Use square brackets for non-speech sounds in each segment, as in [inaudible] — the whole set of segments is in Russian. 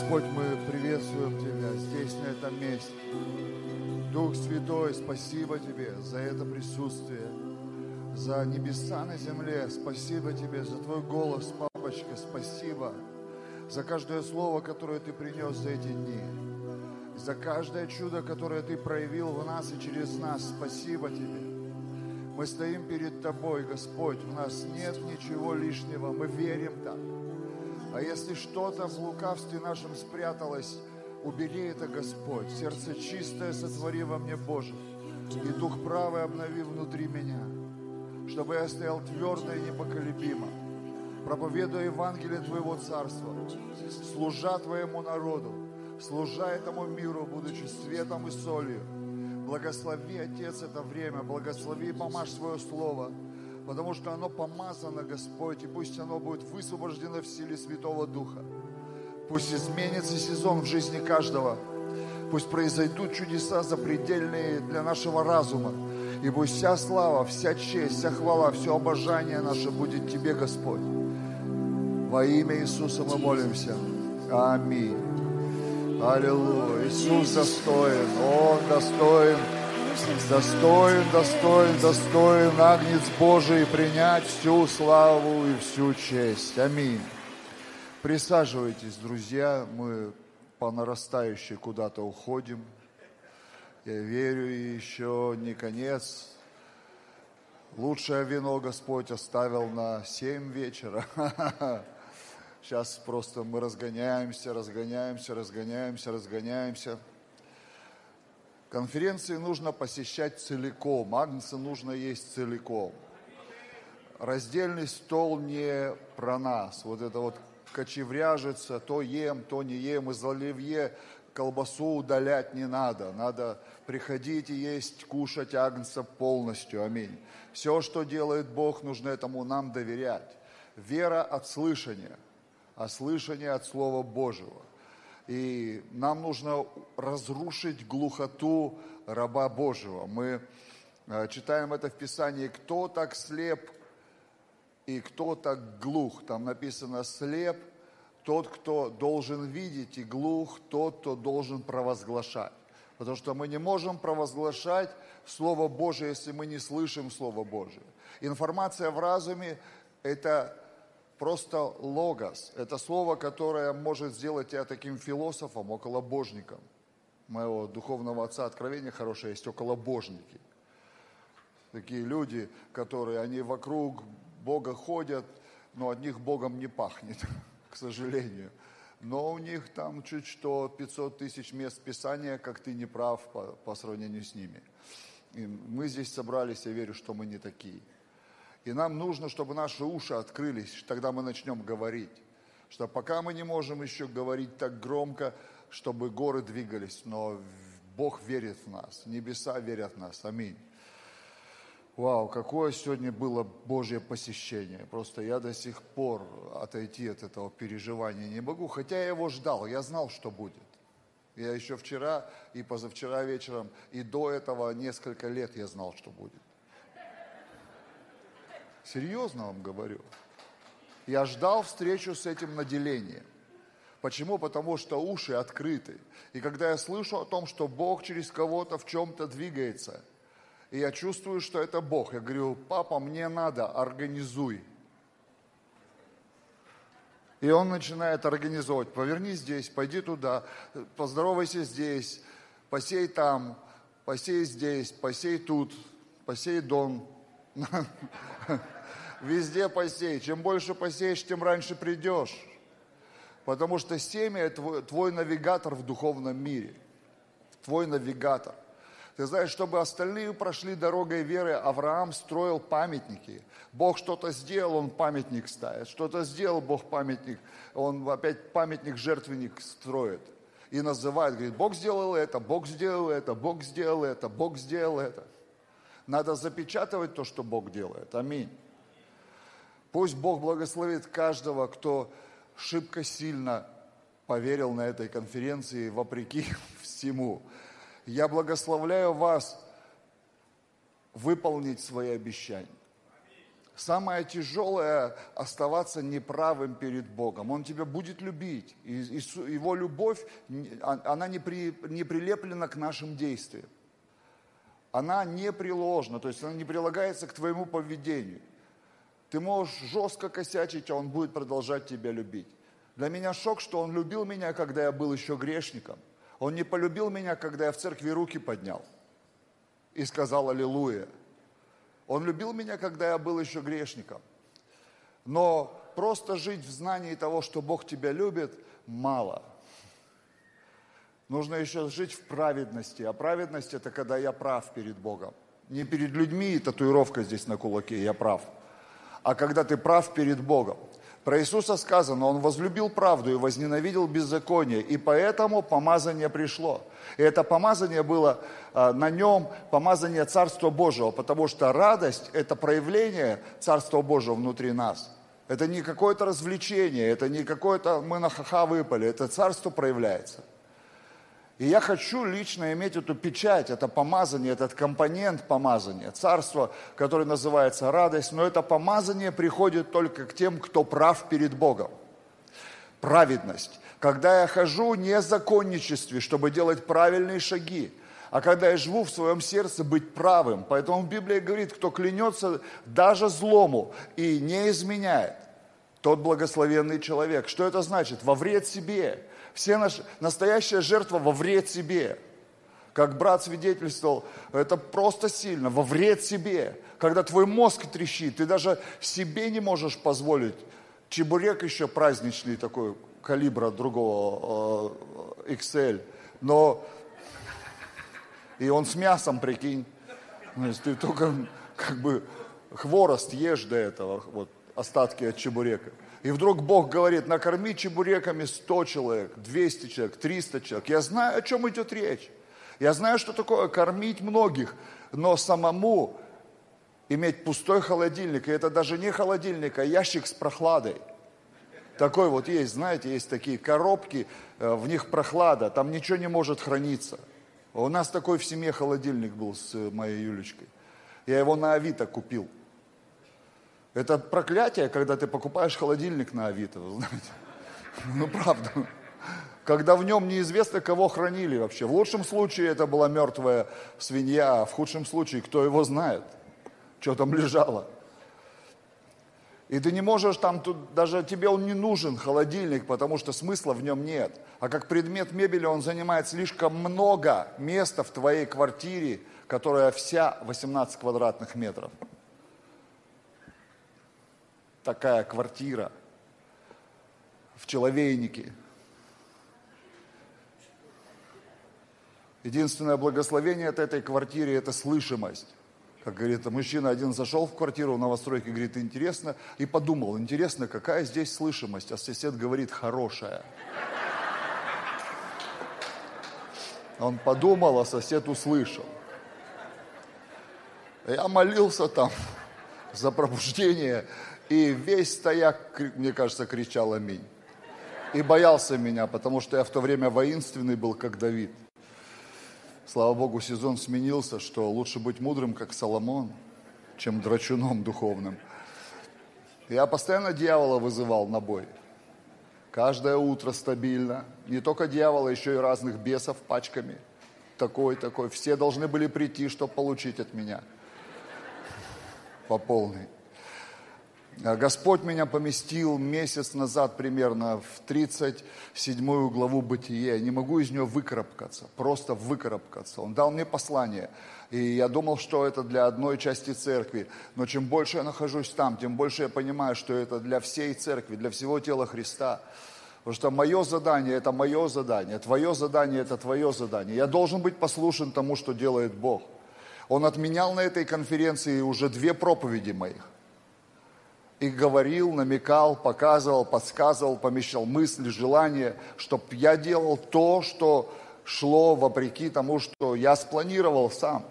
Господь, мы приветствуем Тебя здесь, на этом месте. Дух Святой, спасибо Тебе за это присутствие, за небеса на земле. Спасибо Тебе за Твой голос, папочка. Спасибо за каждое слово, которое Ты принес за эти дни. За каждое чудо, которое Ты проявил в нас и через нас. Спасибо Тебе. Мы стоим перед Тобой, Господь. У нас нет ничего лишнего. Мы верим так. А если что-то в лукавстве нашем спряталось, убери это, Господь. Сердце чистое сотвори во мне, Боже. И дух правый обнови внутри меня, чтобы я стоял твердо и непоколебимо, проповедуя Евангелие Твоего Царства, служа Твоему народу, служа этому миру, будучи светом и солью. Благослови, Отец, это время, благослови и помажь свое слово – потому что оно помазано, Господь, и пусть оно будет высвобождено в силе Святого Духа. Пусть изменится сезон в жизни каждого. Пусть произойдут чудеса запредельные для нашего разума. И пусть вся слава, вся честь, вся хвала, все обожание наше будет Тебе, Господь. Во имя Иисуса мы молимся. Аминь. Аллилуйя. Иисус достоин. Он достоин Достоин, достоин, достоин Агнец Божий принять всю славу и всю честь. Аминь. Присаживайтесь, друзья, мы по нарастающей куда-то уходим. Я верю, еще не конец. Лучшее вино Господь оставил на семь вечера. [laughs] Сейчас просто мы разгоняемся, разгоняемся, разгоняемся, разгоняемся. Конференции нужно посещать целиком, агнца нужно есть целиком. Раздельный стол не про нас. Вот это вот кочевряжется, то ем, то не ем. Из оливье колбасу удалять не надо. Надо приходить и есть, кушать агнца полностью. Аминь. Все, что делает Бог, нужно этому нам доверять. Вера от слышания, а слышание от Слова Божьего. И нам нужно разрушить глухоту раба Божьего. Мы э, читаем это в Писании, кто так слеп и кто так глух. Там написано слеп, тот, кто должен видеть, и глух, тот, кто должен провозглашать. Потому что мы не можем провозглашать Слово Божие, если мы не слышим Слово Божие. Информация в разуме – это просто логос. Это слово, которое может сделать тебя таким философом, околобожником. Моего духовного отца откровения хорошее есть околобожники. Такие люди, которые, они вокруг Бога ходят, но от них Богом не пахнет, [laughs] к сожалению. Но у них там чуть что 500 тысяч мест Писания, как ты не прав по, по сравнению с ними. И мы здесь собрались, я верю, что мы не такие. И нам нужно, чтобы наши уши открылись, тогда мы начнем говорить. Что пока мы не можем еще говорить так громко, чтобы горы двигались, но Бог верит в нас, небеса верят в нас. Аминь. Вау, какое сегодня было Божье посещение. Просто я до сих пор отойти от этого переживания не могу, хотя я его ждал, я знал, что будет. Я еще вчера и позавчера вечером, и до этого несколько лет я знал, что будет. Серьезно вам говорю. Я ждал встречу с этим наделением. Почему? Потому что уши открыты. И когда я слышу о том, что Бог через кого-то в чем-то двигается, и я чувствую, что это Бог, я говорю, папа, мне надо, организуй. И он начинает организовывать. Поверни здесь, пойди туда, поздоровайся здесь, посей там, посей здесь, посей тут, посей дом. [laughs] Везде посей. Чем больше посеешь, тем раньше придешь. Потому что семя – это твой навигатор в духовном мире. Твой навигатор. Ты знаешь, чтобы остальные прошли дорогой веры, Авраам строил памятники. Бог что-то сделал, он памятник ставит. Что-то сделал Бог памятник, он опять памятник жертвенник строит. И называет, говорит, Бог сделал это, Бог сделал это, Бог сделал это, Бог сделал это. Надо запечатывать то, что Бог делает. Аминь. Пусть Бог благословит каждого, кто шибко сильно поверил на этой конференции, вопреки [laughs] всему. Я благословляю вас выполнить свои обещания. Самое тяжелое – оставаться неправым перед Богом. Он тебя будет любить. И, его любовь, а, она не, не прилеплена к нашим действиям. Она не приложена, то есть она не прилагается к твоему поведению. Ты можешь жестко косячить, а он будет продолжать тебя любить. Для меня шок, что он любил меня, когда я был еще грешником. Он не полюбил меня, когда я в церкви руки поднял и сказал «Аллилуйя». Он любил меня, когда я был еще грешником. Но просто жить в знании того, что Бог тебя любит, мало. Нужно еще жить в праведности. А праведность – это когда я прав перед Богом. Не перед людьми, татуировка здесь на кулаке, я прав. А когда ты прав перед Богом. Про Иисуса сказано, Он возлюбил правду и возненавидел беззаконие, и поэтому помазание пришло. И это помазание было а, на нем, помазание Царства Божьего, потому что радость – это проявление Царства Божьего внутри нас. Это не какое-то развлечение, это не какое-то мы на ха-ха выпали, это Царство проявляется. И я хочу лично иметь эту печать, это помазание, этот компонент помазания, царство, которое называется радость, но это помазание приходит только к тем, кто прав перед Богом. Праведность. Когда я хожу не в законничестве, чтобы делать правильные шаги, а когда я живу в своем сердце быть правым. Поэтому Библия говорит, кто клянется даже злому и не изменяет, тот благословенный человек. Что это значит? Во вред себе. Все наши, настоящая жертва во вред себе. Как брат свидетельствовал, это просто сильно, во вред себе. Когда твой мозг трещит, ты даже себе не можешь позволить. Чебурек еще праздничный такой, калибра другого, э, XL. Но и он с мясом, прикинь. То есть ты только как бы хворост ешь до этого, вот остатки от чебурека. И вдруг Бог говорит, накорми чебуреками 100 человек, 200 человек, 300 человек. Я знаю, о чем идет речь. Я знаю, что такое кормить многих, но самому иметь пустой холодильник, и это даже не холодильник, а ящик с прохладой. Такой вот есть, знаете, есть такие коробки, э, в них прохлада, там ничего не может храниться. У нас такой в семье холодильник был с моей Юлечкой. Я его на Авито купил – это проклятие, когда ты покупаешь холодильник на Авито, вы знаете. Ну, правда. Когда в нем неизвестно, кого хранили вообще. В лучшем случае это была мертвая свинья, а в худшем случае, кто его знает, что там лежало. И ты не можешь там, тут, даже тебе он не нужен, холодильник, потому что смысла в нем нет. А как предмет мебели он занимает слишком много места в твоей квартире, которая вся 18 квадратных метров такая квартира в Человейнике. Единственное благословение от этой квартиры – это слышимость. Как говорит, мужчина один зашел в квартиру в новостройке, говорит, интересно, и подумал, интересно, какая здесь слышимость, а сосед говорит, хорошая. Он подумал, а сосед услышал. Я молился там за пробуждение и весь стояк, мне кажется, кричал «Аминь». И боялся меня, потому что я в то время воинственный был, как Давид. Слава Богу, сезон сменился, что лучше быть мудрым, как Соломон, чем драчуном духовным. Я постоянно дьявола вызывал на бой. Каждое утро стабильно. Не только дьявола, еще и разных бесов пачками. Такой, такой. Все должны были прийти, чтобы получить от меня. По полной. А Господь меня поместил месяц назад примерно в 37 главу Бытия. Не могу из нее выкарабкаться, просто выкарабкаться. Он дал мне послание. И я думал, что это для одной части церкви. Но чем больше я нахожусь там, тем больше я понимаю, что это для всей церкви, для всего тела Христа. Потому что мое задание – это мое задание, твое задание – это твое задание. Я должен быть послушен тому, что делает Бог. Он отменял на этой конференции уже две проповеди моих и говорил, намекал, показывал, подсказывал, помещал мысли, желания, чтобы я делал то, что шло вопреки тому, что я спланировал сам.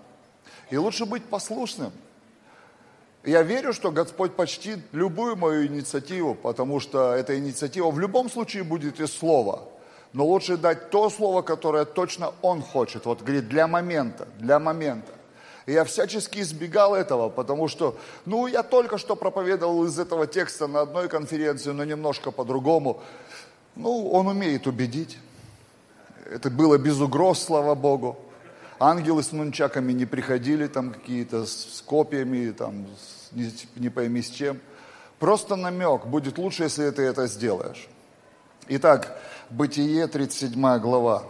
И лучше быть послушным. Я верю, что Господь почтит любую мою инициативу, потому что эта инициатива в любом случае будет из слова. Но лучше дать то слово, которое точно Он хочет. Вот говорит, для момента, для момента. И я всячески избегал этого, потому что, ну, я только что проповедовал из этого текста на одной конференции, но немножко по-другому. Ну, он умеет убедить. Это было без угроз, слава Богу. Ангелы с нунчаками не приходили, там какие-то с копьями, там, не, не пойми с чем. Просто намек, будет лучше, если ты это сделаешь. Итак, Бытие, 37 глава.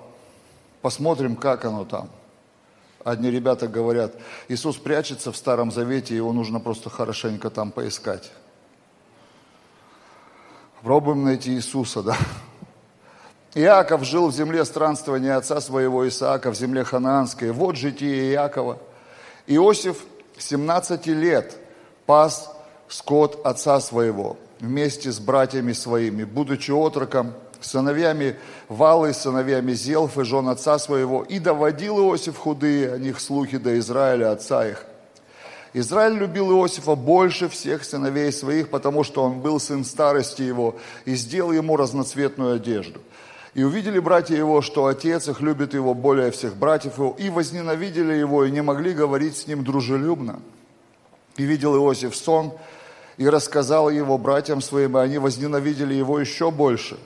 Посмотрим, как оно там. Одни ребята говорят, Иисус прячется в Старом Завете, его нужно просто хорошенько там поискать. Пробуем найти Иисуса, да? Иаков жил в земле странствования отца своего Исаака, в земле ханаанской. Вот житие Иакова. Иосиф 17 лет пас скот отца своего вместе с братьями своими, будучи отроком, сыновьями Валы, сыновьями Зелфы, жен отца своего, и доводил Иосиф худые о них слухи до Израиля, отца их. Израиль любил Иосифа больше всех сыновей своих, потому что он был сын старости его, и сделал ему разноцветную одежду. И увидели братья его, что отец их любит его более всех братьев его, и возненавидели его, и не могли говорить с ним дружелюбно. И видел Иосиф сон, и рассказал его братьям своим, и они возненавидели его еще больше.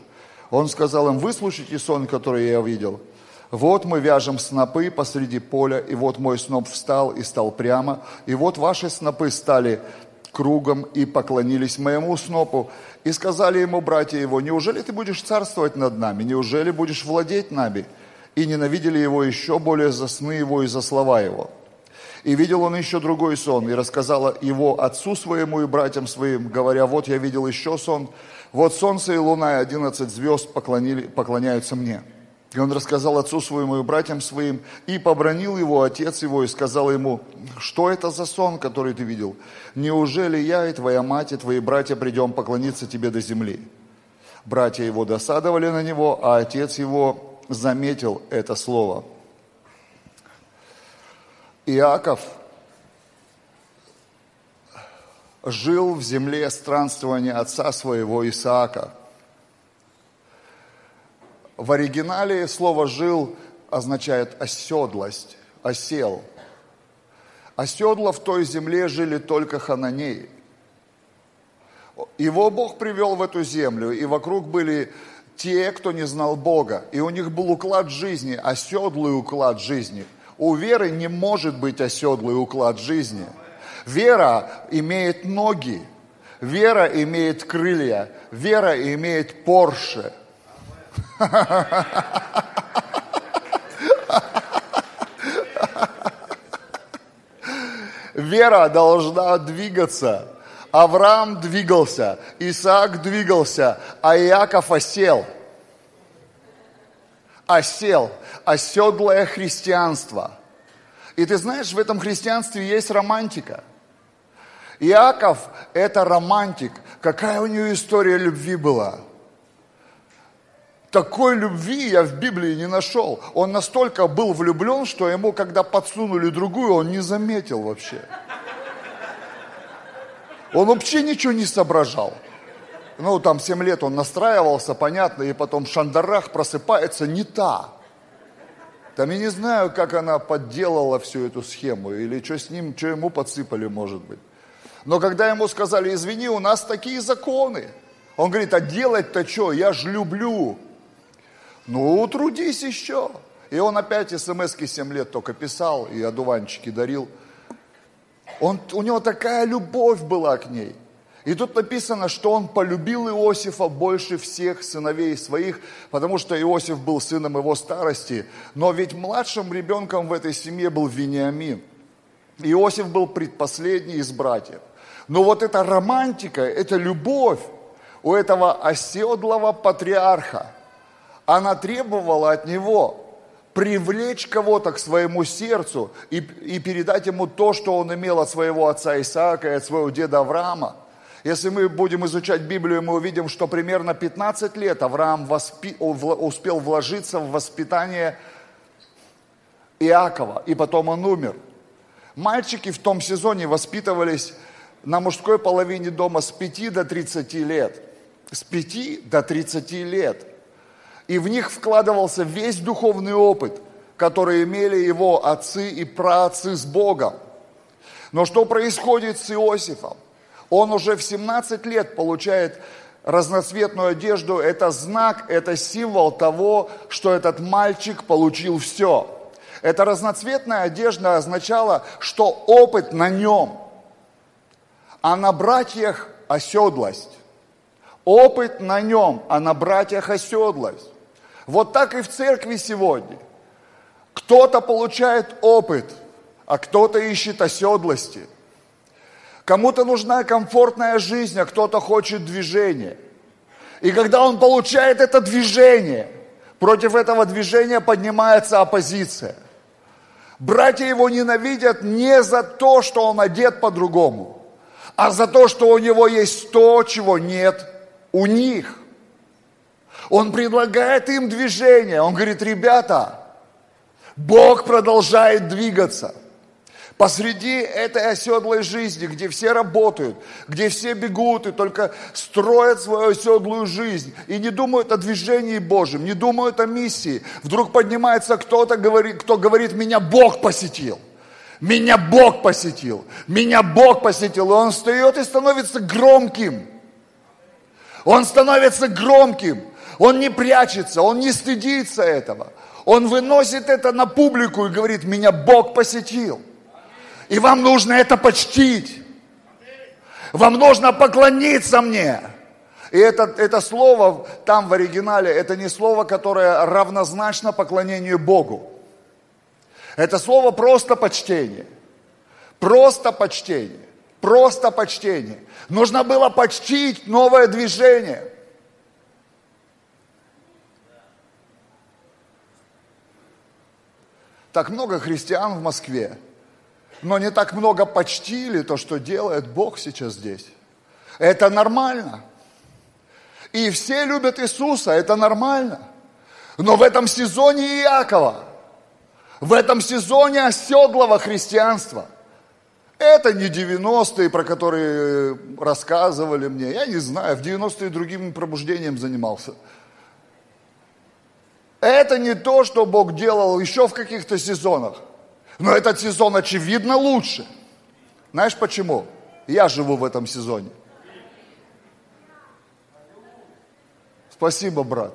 Он сказал им, выслушайте сон, который я видел. Вот мы вяжем снопы посреди поля, и вот мой сноп встал и стал прямо, и вот ваши снопы стали кругом и поклонились моему снопу. И сказали ему братья его, неужели ты будешь царствовать над нами, неужели будешь владеть нами? И ненавидели его еще более за сны его и за слова его. И видел он еще другой сон, и рассказала его отцу своему и братьям своим, говоря, вот я видел еще сон, вот солнце и луна и одиннадцать звезд поклоняются мне. И он рассказал отцу своему и братьям своим, и побронил его отец его, и сказал ему, что это за сон, который ты видел? Неужели я и твоя мать, и твои братья придем поклониться тебе до земли? Братья его досадовали на него, а отец его заметил это слово. Иаков жил в земле странствования отца своего Исаака – в оригинале слово «жил» означает оседлость, осел. Оседла в той земле жили только хананеи. Его Бог привел в эту землю, и вокруг были те, кто не знал Бога. И у них был уклад жизни, оседлый уклад жизни. У веры не может быть оседлый уклад жизни. Вера имеет ноги, вера имеет крылья, вера имеет Порше – Вера должна двигаться. Авраам двигался, Исаак двигался, а Иаков осел. Осел, оседлое христианство. И ты знаешь, в этом христианстве есть романтика. Иаков – это романтик. Какая у него история любви была – такой любви я в Библии не нашел. Он настолько был влюблен, что ему, когда подсунули другую, он не заметил вообще. Он вообще ничего не соображал. Ну, там 7 лет он настраивался, понятно, и потом шандарах просыпается не та. Там я не знаю, как она подделала всю эту схему, или что с ним, что ему подсыпали, может быть. Но когда ему сказали, извини, у нас такие законы, он говорит, а делать-то что, я ж люблю. Ну, трудись еще. И он опять смс-ки 7 лет только писал и одуванчики дарил. Он, у него такая любовь была к ней. И тут написано, что он полюбил Иосифа больше всех сыновей своих, потому что Иосиф был сыном его старости. Но ведь младшим ребенком в этой семье был Вениамин. Иосиф был предпоследний из братьев. Но вот эта романтика, эта любовь у этого оседлого патриарха – она требовала от него привлечь кого-то к своему сердцу и, и передать ему то, что он имел от своего отца Исаака и от своего деда Авраама. Если мы будем изучать Библию, мы увидим, что примерно 15 лет Авраам воспи... успел вложиться в воспитание Иакова, и потом он умер. Мальчики в том сезоне воспитывались на мужской половине дома с 5 до 30 лет. С 5 до 30 лет – и в них вкладывался весь духовный опыт, который имели его отцы и праотцы с Богом. Но что происходит с Иосифом? Он уже в 17 лет получает разноцветную одежду. Это знак, это символ того, что этот мальчик получил все. Эта разноцветная одежда означала, что опыт на нем, а на братьях оседлость. Опыт на нем, а на братьях оседлость. Вот так и в церкви сегодня. Кто-то получает опыт, а кто-то ищет оседлости. Кому-то нужна комфортная жизнь, а кто-то хочет движения. И когда он получает это движение, против этого движения поднимается оппозиция. Братья его ненавидят не за то, что он одет по-другому, а за то, что у него есть то, чего нет у них. Он предлагает им движение. Он говорит, ребята, Бог продолжает двигаться. Посреди этой оседлой жизни, где все работают, где все бегут и только строят свою оседлую жизнь и не думают о движении Божьем, не думают о миссии, вдруг поднимается кто-то, кто говорит, меня Бог посетил. Меня Бог посетил, меня Бог посетил, и он встает и становится громким. Он становится громким, он не прячется, он не стыдится этого. Он выносит это на публику и говорит, меня Бог посетил. И вам нужно это почтить. Вам нужно поклониться мне. И это, это слово там в оригинале, это не слово, которое равнозначно поклонению Богу. Это слово просто почтение. Просто почтение. Просто почтение. Нужно было почтить новое движение. Так много христиан в Москве, но не так много почтили то, что делает Бог сейчас здесь. Это нормально. И все любят Иисуса, это нормально. Но в этом сезоне Иакова, в этом сезоне оседлого христианства, это не 90-е, про которые рассказывали мне. Я не знаю, в 90-е другим пробуждением занимался. Это не то, что Бог делал еще в каких-то сезонах. Но этот сезон, очевидно, лучше. Знаешь почему? Я живу в этом сезоне. Спасибо, брат.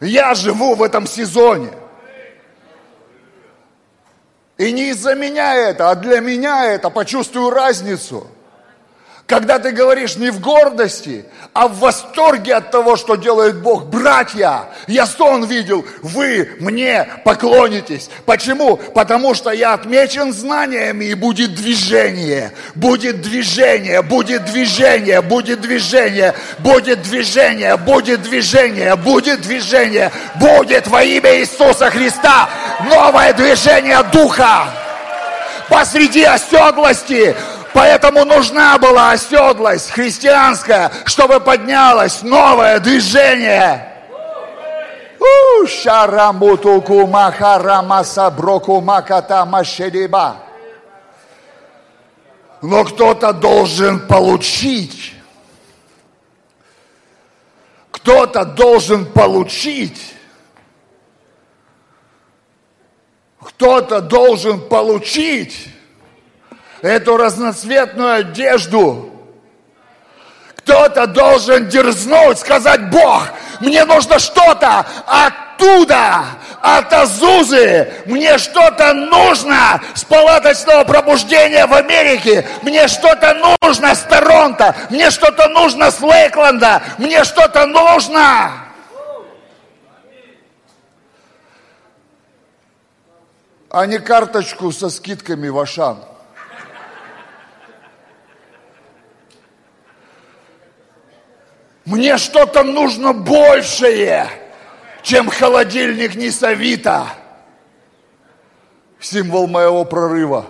Я живу в этом сезоне. И не из-за меня это, а для меня это, почувствую разницу. Когда ты говоришь не в гордости, а в восторге от того, что делает Бог. Братья, я сон видел, вы мне поклонитесь. Почему? Потому что я отмечен знаниями и будет движение. Будет движение, будет движение, будет движение, будет движение, будет движение, будет движение, будет во имя Иисуса Христа новое движение Духа посреди оседлости, Поэтому нужна была оседлость христианская, чтобы поднялось новое движение. Шарамутуку махарамаса броку маката машериба. Но кто-то должен получить. Кто-то должен получить. Кто-то должен получить эту разноцветную одежду. Кто-то должен дерзнуть, сказать, Бог, мне нужно что-то оттуда, от Азузы. Мне что-то нужно с палаточного пробуждения в Америке. Мне что-то нужно с Торонто. Мне что-то нужно с Лейкленда. Мне что-то нужно. А не карточку со скидками в Ашан. Мне что-то нужно большее, чем холодильник Несавита. Символ моего прорыва.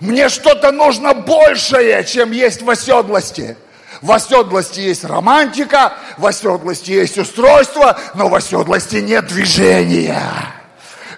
Мне что-то нужно большее, чем есть в оседлости. В оседлости есть романтика, в оседлости есть устройство, но в оседлости нет движения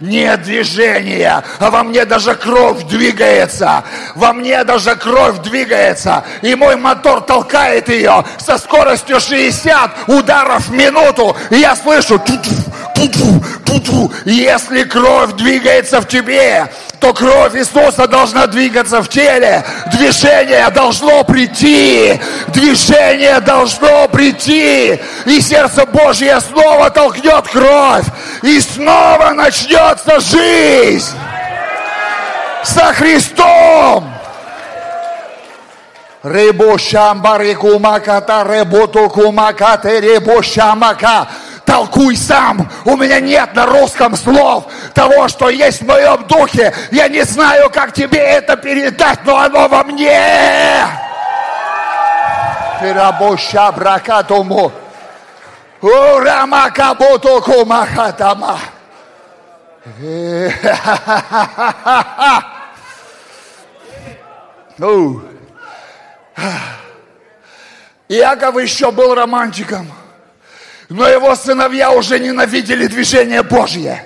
нет движения, а во мне даже кровь двигается, во мне даже кровь двигается, и мой мотор толкает ее со скоростью 60 ударов в минуту, и я слышу, ту -ту, ту -ту, ту -ту. если кровь двигается в тебе, то кровь Иисуса должна двигаться в теле. Движение должно прийти. Движение должно прийти. И сердце Божье снова толкнет кровь. И снова начнется жизнь со Христом. Ребо шамбари ребото кумакате, ребо шамака. Толкуй сам. У меня нет на русском слов того, что есть в моем духе. Я не знаю, как тебе это передать, но оно во мне. Рабоша бракатому. Урамакабото кумахатама. Oh. [laughs] Иаков еще был романтиком, но его сыновья уже ненавидели движение Божье.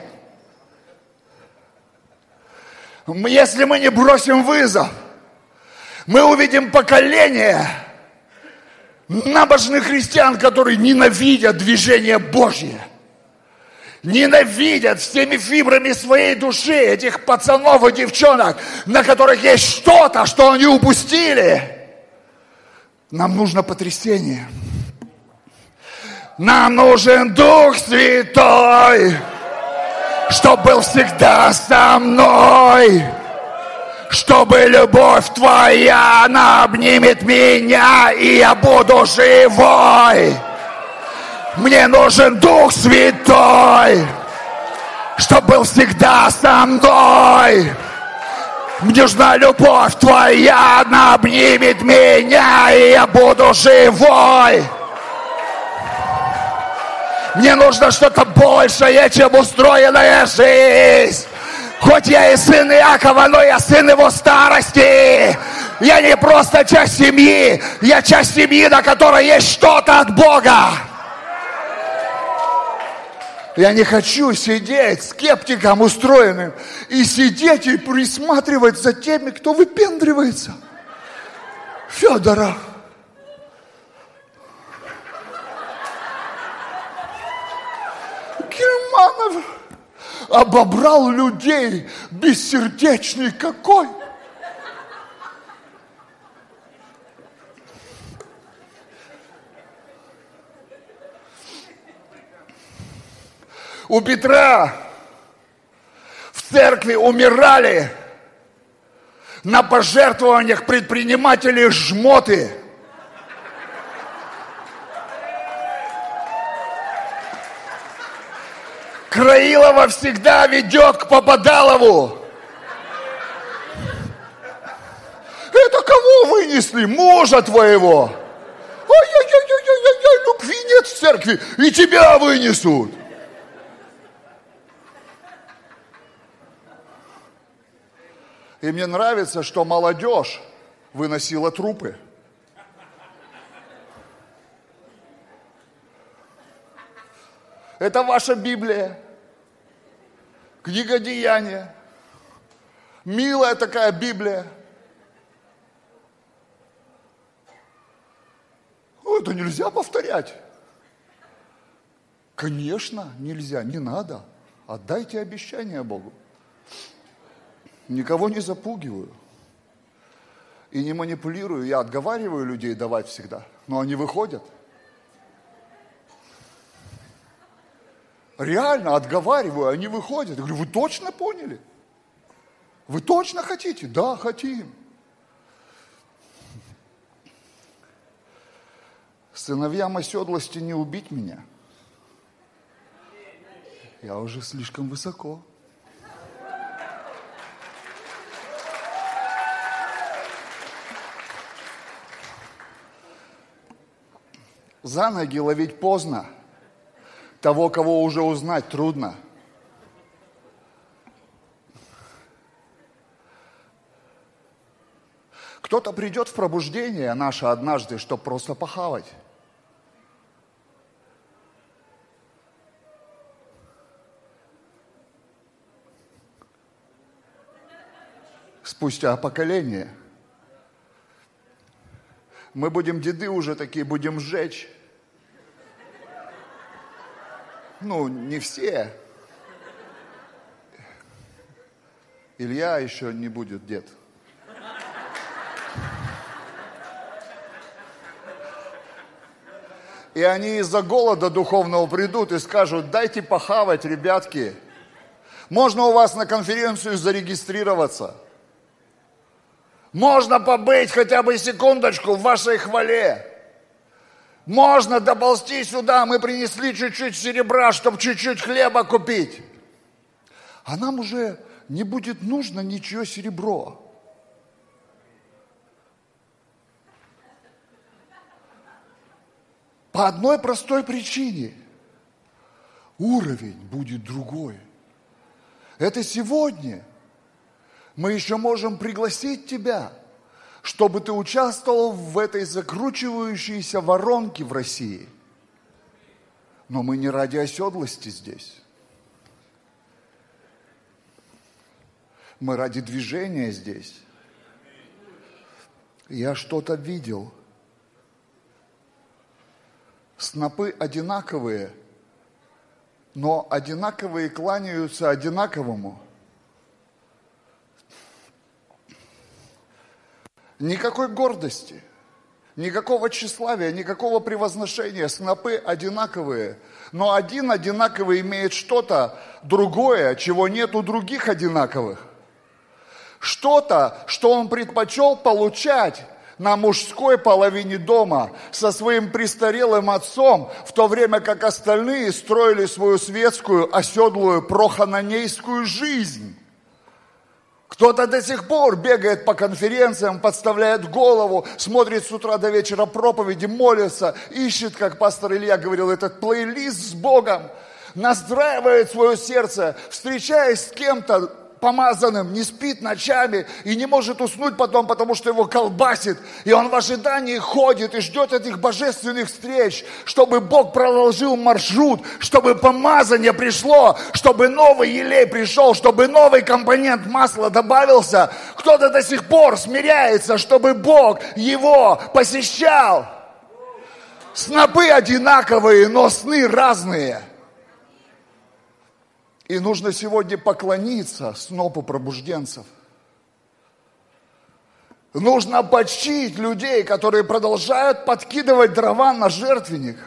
Если мы не бросим вызов, мы увидим поколение набожных христиан, которые ненавидят движение Божье. Ненавидят всеми фибрами своей души этих пацанов и девчонок, на которых есть что-то, что они упустили. Нам нужно потрясение. Нам нужен Дух Святой, чтобы был всегда со мной. Чтобы любовь твоя, она обнимет меня, и я буду живой. Мне нужен Дух Святой, чтобы был всегда со мной. Мне нужна любовь твоя, она обнимет меня, и я буду живой. Мне нужно что-то большее, чем устроенная жизнь. Хоть я и сын Иакова, но я сын его старости. Я не просто часть семьи, я часть семьи, на которой есть что-то от Бога. Я не хочу сидеть скептиком устроенным и сидеть и присматривать за теми, кто выпендривается. Федоров. Германов обобрал людей, бессердечный какой. У Петра в церкви умирали на пожертвованиях предприниматели жмоты. Краилова всегда ведет к Попадалову. Это кого вынесли? Мужа твоего. Ай-яй-яй-яй-яй, любви нет в церкви, и тебя вынесут. И мне нравится, что молодежь выносила трупы. Это ваша Библия. Книга Деяния. Милая такая Библия. Это нельзя повторять. Конечно, нельзя, не надо. Отдайте обещание Богу никого не запугиваю и не манипулирую. Я отговариваю людей давать всегда, но они выходят. Реально отговариваю, они выходят. Я говорю, вы точно поняли? Вы точно хотите? Да, хотим. Сыновьям оседлости не убить меня. Я уже слишком высоко. За ноги ловить поздно. Того, кого уже узнать, трудно. Кто-то придет в пробуждение наше однажды, чтобы просто похавать. Спустя поколение – мы будем деды уже такие, будем сжечь. Ну, не все. Илья еще не будет дед. И они из-за голода духовного придут и скажут, дайте похавать, ребятки. Можно у вас на конференцию зарегистрироваться. Можно побыть хотя бы секундочку в вашей хвале. Можно доползти сюда, мы принесли чуть-чуть серебра, чтобы чуть-чуть хлеба купить. А нам уже не будет нужно ничего серебро. По одной простой причине. Уровень будет другой. Это сегодня мы еще можем пригласить тебя, чтобы ты участвовал в этой закручивающейся воронке в России. Но мы не ради оседлости здесь. Мы ради движения здесь. Я что-то видел – снопы одинаковые, но одинаковые кланяются одинаковому. Никакой гордости, никакого тщеславия, никакого превозношения. Снопы одинаковые, но один одинаковый имеет что-то другое, чего нет у других одинаковых. Что-то, что он предпочел получать на мужской половине дома со своим престарелым отцом, в то время как остальные строили свою светскую, оседлую, прохананейскую жизнь. Кто-то до сих пор бегает по конференциям, подставляет голову, смотрит с утра до вечера проповеди, молится, ищет, как пастор Илья говорил, этот плейлист с Богом, настраивает свое сердце, встречаясь с кем-то, помазанным, не спит ночами и не может уснуть потом, потому что его колбасит. И он в ожидании ходит и ждет этих божественных встреч, чтобы Бог проложил маршрут, чтобы помазание пришло, чтобы новый елей пришел, чтобы новый компонент масла добавился. Кто-то до сих пор смиряется, чтобы Бог его посещал. Снопы одинаковые, но сны разные – и нужно сегодня поклониться снопу пробужденцев. Нужно почтить людей, которые продолжают подкидывать дрова на жертвенник.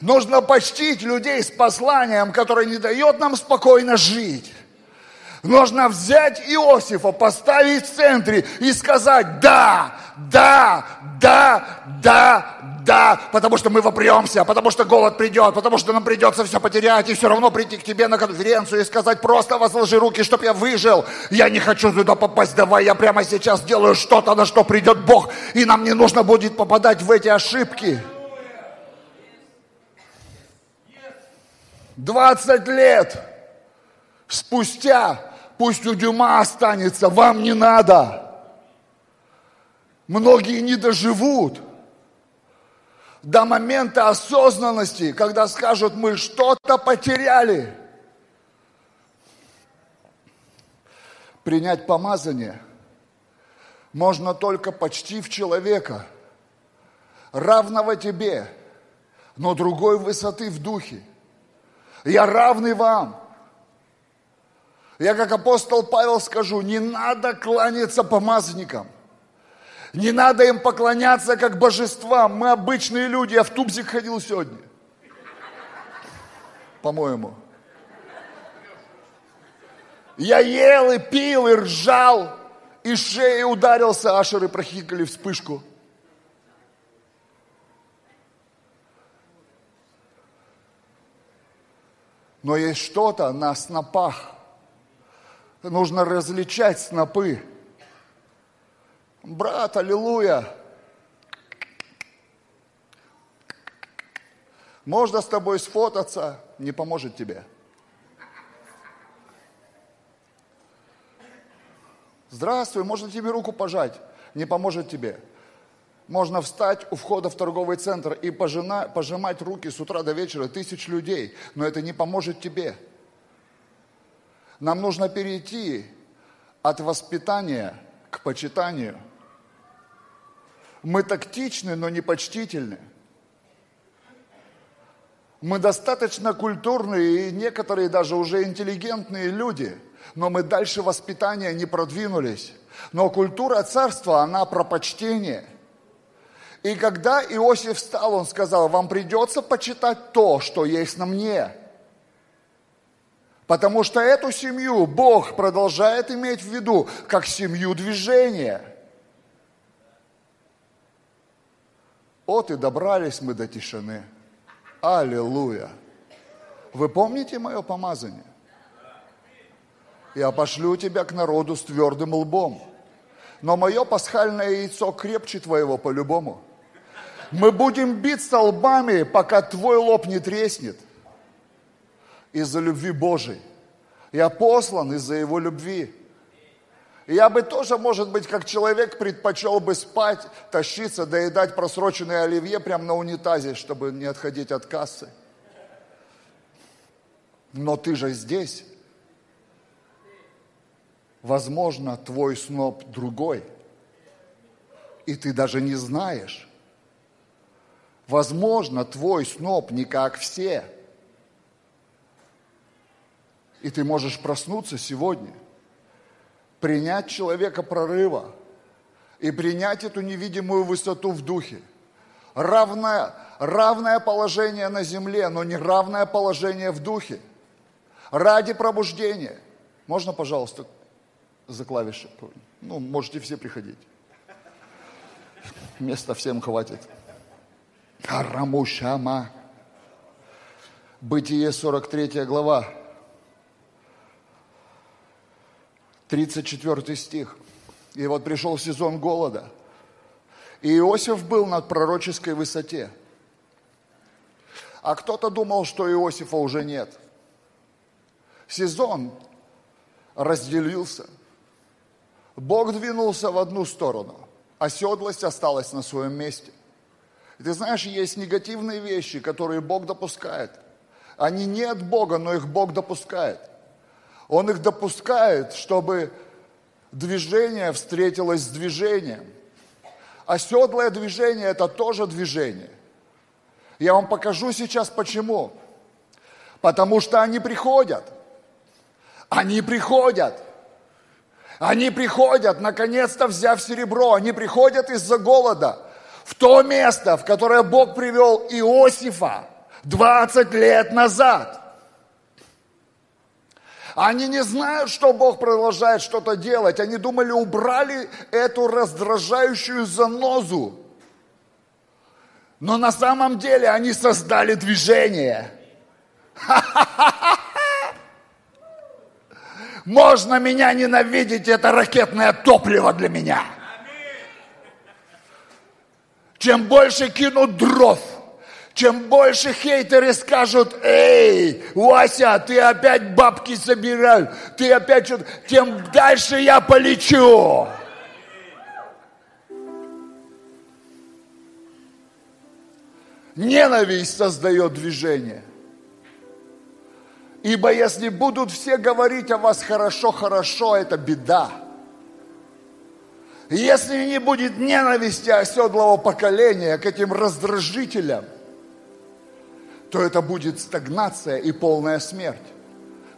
Нужно почтить людей с посланием, которое не дает нам спокойно жить. Нужно взять Иосифа, поставить в центре и сказать «да, да, да, да, да, потому что мы вопремся, потому что голод придет, потому что нам придется все потерять и все равно прийти к тебе на конференцию и сказать просто возложи руки, чтобы я выжил. Я не хочу туда попасть, давай я прямо сейчас делаю что-то, на что придет Бог, и нам не нужно будет попадать в эти ошибки. 20 лет спустя, пусть у Дюма останется, вам не надо. Многие не доживут до момента осознанности, когда скажут, мы что-то потеряли. Принять помазание можно только почти в человека, равного тебе, но другой высоты в духе. Я равный вам. Я как апостол Павел скажу, не надо кланяться помазанникам – не надо им поклоняться как божествам. Мы обычные люди. Я в Тубзик ходил сегодня. По-моему. Я ел и пил, и ржал, и шеей ударился, ашеры прохикали вспышку. Но есть что-то на снопах. Нужно различать снопы. Брат, аллилуйя. Можно с тобой сфотаться, не поможет тебе. Здравствуй, можно тебе руку пожать, не поможет тебе. Можно встать у входа в торговый центр и пожина, пожимать руки с утра до вечера тысяч людей, но это не поможет тебе. Нам нужно перейти от воспитания к почитанию – мы тактичны, но не почтительны. Мы достаточно культурные и некоторые даже уже интеллигентные люди, но мы дальше воспитания не продвинулись. Но культура царства, она про почтение. И когда Иосиф встал, он сказал, вам придется почитать то, что есть на мне. Потому что эту семью Бог продолжает иметь в виду как семью движения. Вот и добрались мы до тишины. Аллилуйя. Вы помните мое помазание? Я пошлю тебя к народу с твердым лбом. Но мое пасхальное яйцо крепче твоего по-любому. Мы будем биться лбами, пока твой лоб не треснет. Из-за любви Божией. Я послан из-за его любви. Я бы тоже, может быть, как человек предпочел бы спать, тащиться, доедать просроченное оливье прямо на унитазе, чтобы не отходить от кассы. Но ты же здесь. Возможно, твой сноп другой. И ты даже не знаешь. Возможно, твой сноп не как все. И ты можешь проснуться сегодня, принять человека прорыва и принять эту невидимую высоту в духе. Равное, равное положение на земле, но не равное положение в духе. Ради пробуждения. Можно, пожалуйста, за клавиши? Ну, можете все приходить. Места всем хватит. Арамушама. Бытие 43 глава. 34 стих. И вот пришел сезон голода. И Иосиф был на пророческой высоте. А кто-то думал, что Иосифа уже нет. Сезон разделился. Бог двинулся в одну сторону, оседлость осталась на своем месте. И ты знаешь, есть негативные вещи, которые Бог допускает. Они не от Бога, но их Бог допускает. Он их допускает, чтобы движение встретилось с движением. Оседлое движение – это тоже движение. Я вам покажу сейчас почему. Потому что они приходят. Они приходят. Они приходят, наконец-то взяв серебро. Они приходят из-за голода в то место, в которое Бог привел Иосифа 20 лет назад. Они не знают, что Бог продолжает что-то делать. Они думали, убрали эту раздражающую занозу. Но на самом деле они создали движение. [laughs] Можно меня ненавидеть, это ракетное топливо для меня. Чем больше кинут дров, чем больше хейтеры скажут, эй, Вася, ты опять бабки собираешь, ты опять что-то, тем дальше я полечу. Ненависть создает движение. Ибо если будут все говорить о вас хорошо-хорошо, это беда. Если не будет ненависти оседлого поколения к этим раздражителям, то это будет стагнация и полная смерть.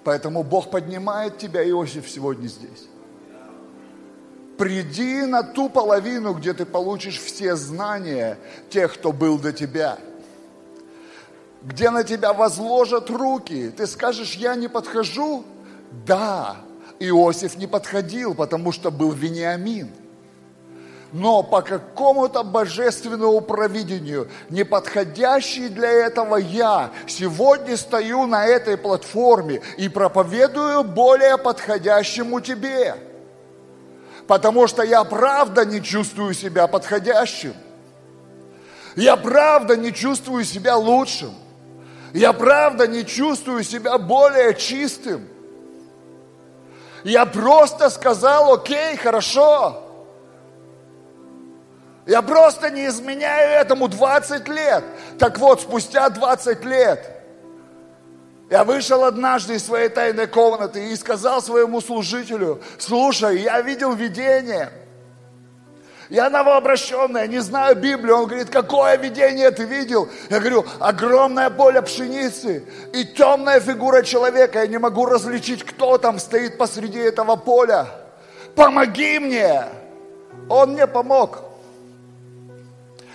Поэтому Бог поднимает тебя, Иосиф, сегодня здесь. Приди на ту половину, где ты получишь все знания тех, кто был до тебя. Где на тебя возложат руки. Ты скажешь, я не подхожу? Да, Иосиф не подходил, потому что был Вениамин – но по какому-то божественному провидению, неподходящий для этого я, сегодня стою на этой платформе и проповедую более подходящему тебе. Потому что я правда не чувствую себя подходящим. Я правда не чувствую себя лучшим. Я правда не чувствую себя более чистым. Я просто сказал, окей, хорошо, я просто не изменяю этому 20 лет. Так вот, спустя 20 лет я вышел однажды из своей тайной комнаты и сказал своему служителю, слушай, я видел видение. Я новообращенная, не знаю Библию. Он говорит, какое видение ты видел? Я говорю, огромное поле пшеницы и темная фигура человека. Я не могу различить, кто там стоит посреди этого поля. Помоги мне! Он мне помог.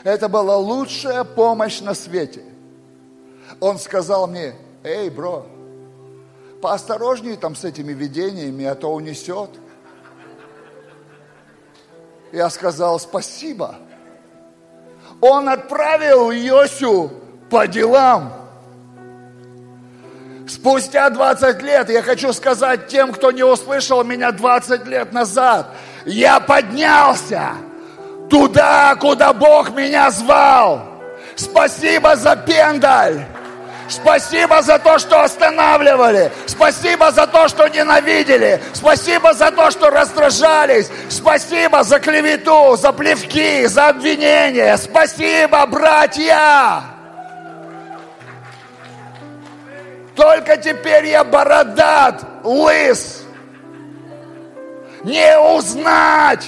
Это была лучшая помощь на свете. Он сказал мне, эй, бро, поосторожнее там с этими видениями, а то унесет. Я сказал спасибо. Он отправил Йосю по делам. Спустя 20 лет, я хочу сказать тем, кто не услышал меня 20 лет назад, я поднялся туда, куда Бог меня звал. Спасибо за пендаль. Спасибо за то, что останавливали. Спасибо за то, что ненавидели. Спасибо за то, что раздражались. Спасибо за клевету, за плевки, за обвинения. Спасибо, братья. Только теперь я бородат, лыс. Не узнать.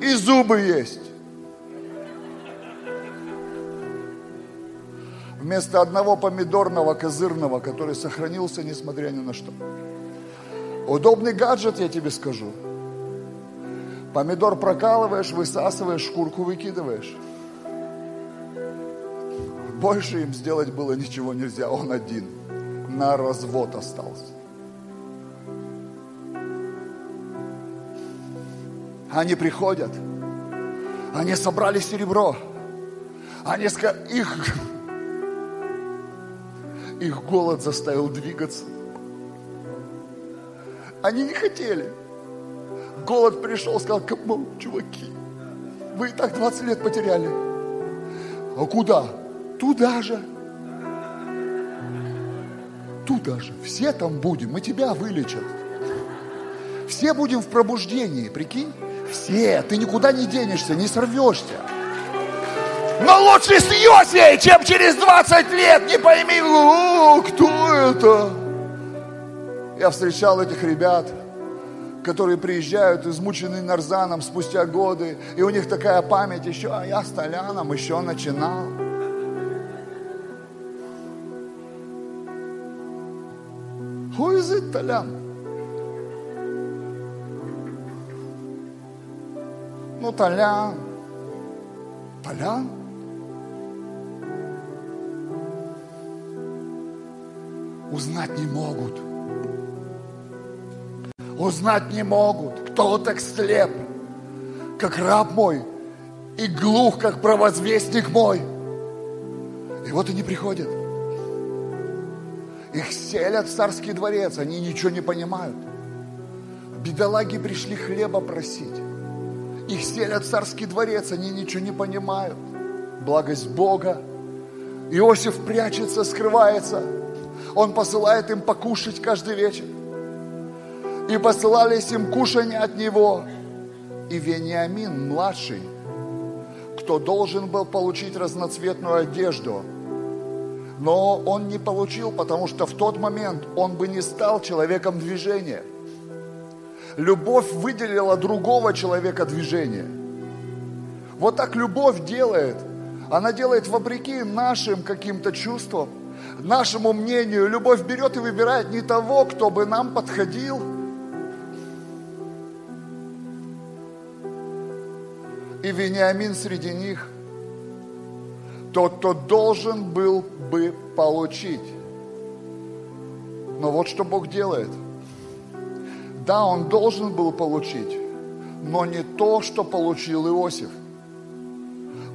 И зубы есть. вместо одного помидорного козырного, который сохранился несмотря ни на что. Удобный гаджет, я тебе скажу. Помидор прокалываешь, высасываешь, шкурку выкидываешь. Больше им сделать было ничего нельзя, он один. На развод остался. Они приходят, они собрали серебро, они их их голод заставил двигаться. Они не хотели. Голод пришел, сказал, кому, чуваки, вы и так 20 лет потеряли. А куда? Туда же. Туда же. Все там будем, мы тебя вылечат. Все будем в пробуждении, прикинь? Все, ты никуда не денешься, не сорвешься. Но лучше с Йосией, чем через 20 лет не пойми, О, кто это. Я встречал этих ребят, которые приезжают измученные нарзаном спустя годы, и у них такая память еще, а я с Толяном еще начинал. Who is it, Толян? Ну, Толян. Толян? узнать не могут. Узнать не могут, кто так слеп, как раб мой, и глух, как провозвестник мой. И вот они приходят. Их селят в царский дворец, они ничего не понимают. Бедолаги пришли хлеба просить. Их селят в царский дворец, они ничего не понимают. Благость Бога. Иосиф прячется, скрывается – он посылает им покушать каждый вечер. И посылались им кушания от него. И Вениамин, младший, кто должен был получить разноцветную одежду, но он не получил, потому что в тот момент он бы не стал человеком движения. Любовь выделила другого человека движения. Вот так любовь делает. Она делает вопреки нашим каким-то чувствам нашему мнению. Любовь берет и выбирает не того, кто бы нам подходил. И Вениамин среди них, тот, кто должен был бы получить. Но вот что Бог делает. Да, он должен был получить, но не то, что получил Иосиф.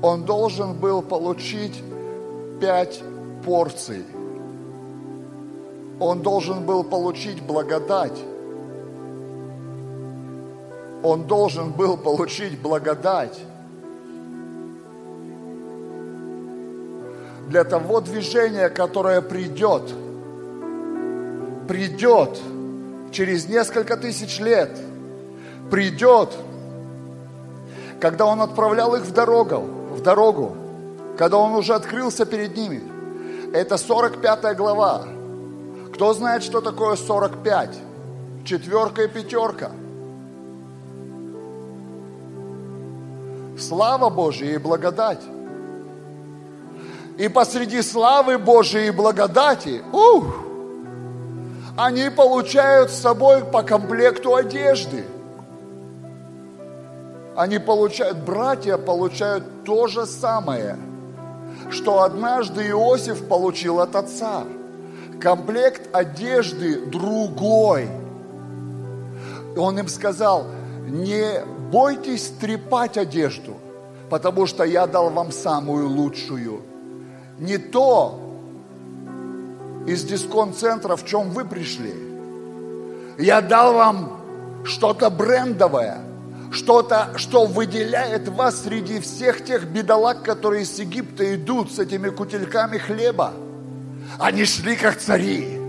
Он должен был получить пять порций. Он должен был получить благодать. Он должен был получить благодать. Для того движения, которое придет, придет через несколько тысяч лет придет, когда Он отправлял их в дорогу, в дорогу, когда Он уже открылся перед ними. Это 45 глава. Кто знает, что такое 45? Четверка и пятерка. Слава Божия и благодать. И посреди славы Божией и благодати, ух, они получают с собой по комплекту одежды. Они получают, братья получают то же самое, что однажды Иосиф получил от отца. Комплект одежды другой. Он им сказал, не бойтесь трепать одежду, потому что я дал вам самую лучшую. Не то из дисконт-центра, в чем вы пришли. Я дал вам что-то брендовое, что-то, что выделяет вас среди всех тех бедолаг, которые с Египта идут с этими кутельками хлеба. Они шли как цари.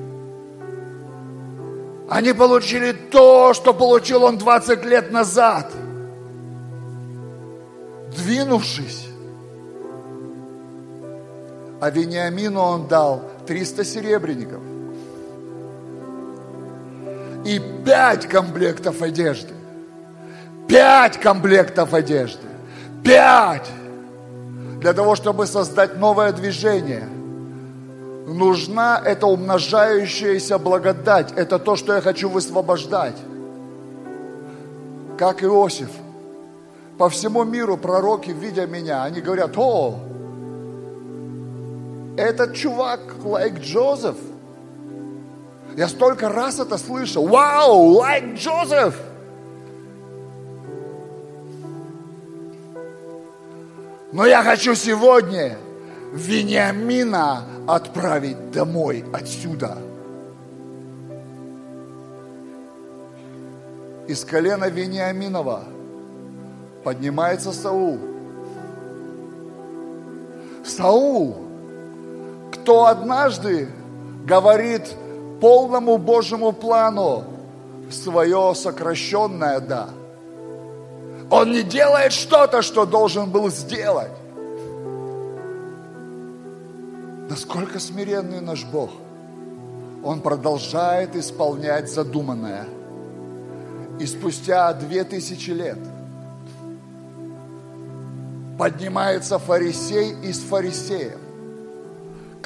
Они получили то, что получил он 20 лет назад – двинувшись, а Вениамину он дал 300 серебряников и пять комплектов одежды. Пять комплектов одежды. Пять! Для того, чтобы создать новое движение, нужна эта умножающаяся благодать. Это то, что я хочу высвобождать. Как Иосиф – по всему миру пророки, видя меня, они говорят, о, этот чувак, like Джозеф. Я столько раз это слышал. Вау, like Джозеф. Но я хочу сегодня Вениамина отправить домой отсюда. Из колена Вениаминова – поднимается Саул. Саул, кто однажды говорит полному Божьему плану свое сокращенное «да». Он не делает что-то, что должен был сделать. Насколько смиренный наш Бог. Он продолжает исполнять задуманное. И спустя две тысячи лет – поднимается фарисей из фарисеев,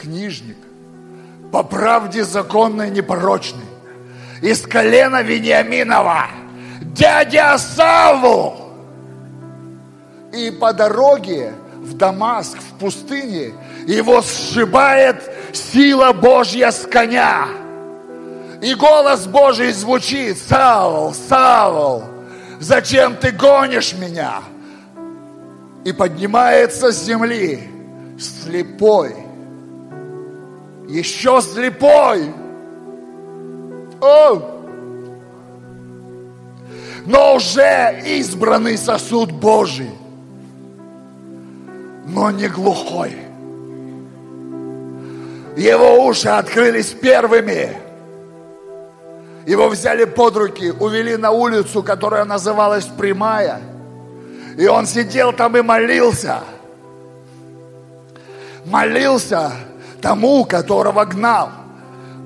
книжник, по правде законной непорочный, из колена Вениаминова, дядя Савл. И по дороге в Дамаск, в пустыне, его сшибает сила Божья с коня. И голос Божий звучит, Савл, Савл, зачем ты гонишь меня? и поднимается с земли слепой, еще слепой. О! Но уже избранный сосуд Божий, но не глухой. Его уши открылись первыми. Его взяли под руки, увели на улицу, которая называлась Прямая – и он сидел там и молился. Молился тому, которого гнал.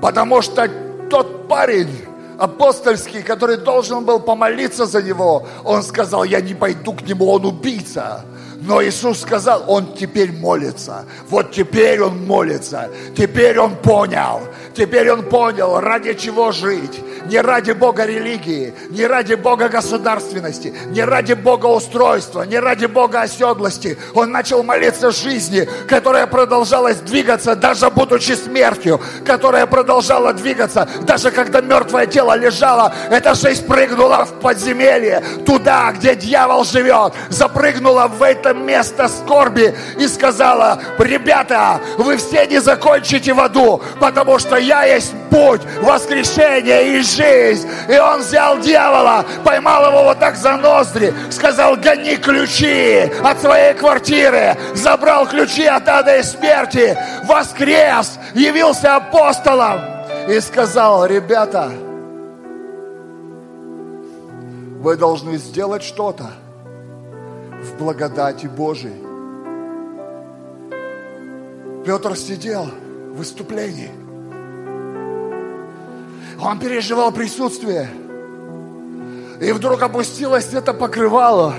Потому что тот парень апостольский, который должен был помолиться за него, он сказал, я не пойду к нему, он убийца. Но Иисус сказал, он теперь молится. Вот теперь он молится. Теперь он понял. Теперь он понял, ради чего жить. Не ради Бога религии, не ради Бога государственности, не ради Бога устройства, не ради Бога оседлости. Он начал молиться жизни, которая продолжалась двигаться, даже будучи смертью, которая продолжала двигаться, даже когда мертвое тело лежало. Эта жизнь прыгнула в подземелье, туда, где дьявол живет, запрыгнула в это место скорби и сказала, ребята, вы все не закончите в аду, потому что я есть путь, воскрешение и жизнь. И он взял дьявола, поймал его вот так за ноздри, сказал, гони ключи от своей квартиры, забрал ключи от ада и смерти, воскрес, явился апостолом и сказал, ребята, вы должны сделать что-то в благодати Божией. Петр сидел в выступлении. Он переживал присутствие. И вдруг опустилось это покрывало.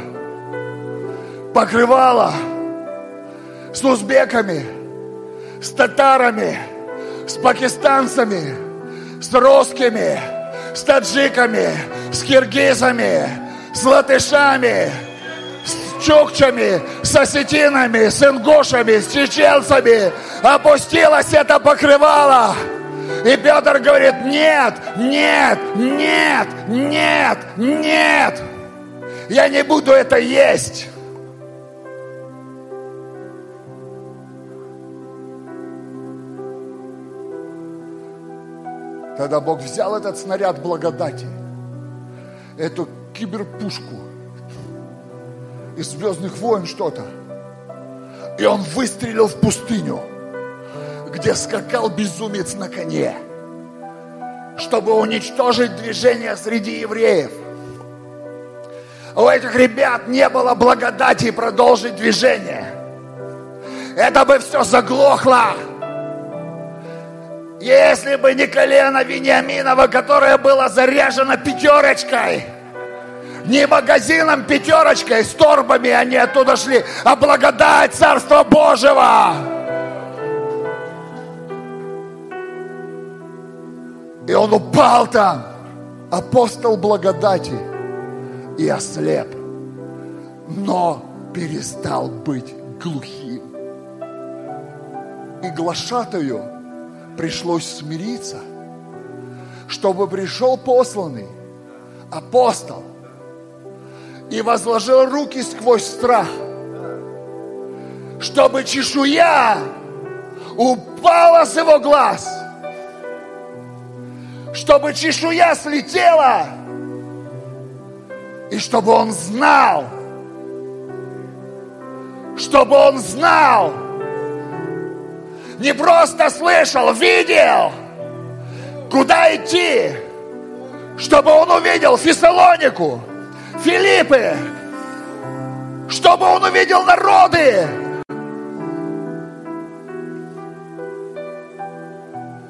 покрывало с узбеками, с татарами, с пакистанцами, с русскими, с таджиками, с киргизами, с латышами, с чукчами, с осетинами, с ингушами, с чеченцами. Опустилось это покрывало. И Петр говорит, нет, нет, нет, нет, нет. Я не буду это есть. Тогда Бог взял этот снаряд благодати, эту киберпушку из «Звездных войн» что-то, и он выстрелил в пустыню, где скакал безумец на коне, чтобы уничтожить движение среди евреев. У этих ребят не было благодати продолжить движение. Это бы все заглохло. Если бы не колено Вениаминова, которое было заряжено пятерочкой, не магазином пятерочкой, с торбами они оттуда шли, а благодать Царства Божьего. И он упал там, апостол благодати, и ослеп, но перестал быть глухим. И глашатаю пришлось смириться, чтобы пришел посланный апостол и возложил руки сквозь страх, чтобы чешуя упала с его глаз, чтобы чешуя слетела, и чтобы он знал, чтобы он знал, не просто слышал, видел, куда идти, чтобы он увидел Фессалонику, Филиппы, чтобы он увидел народы.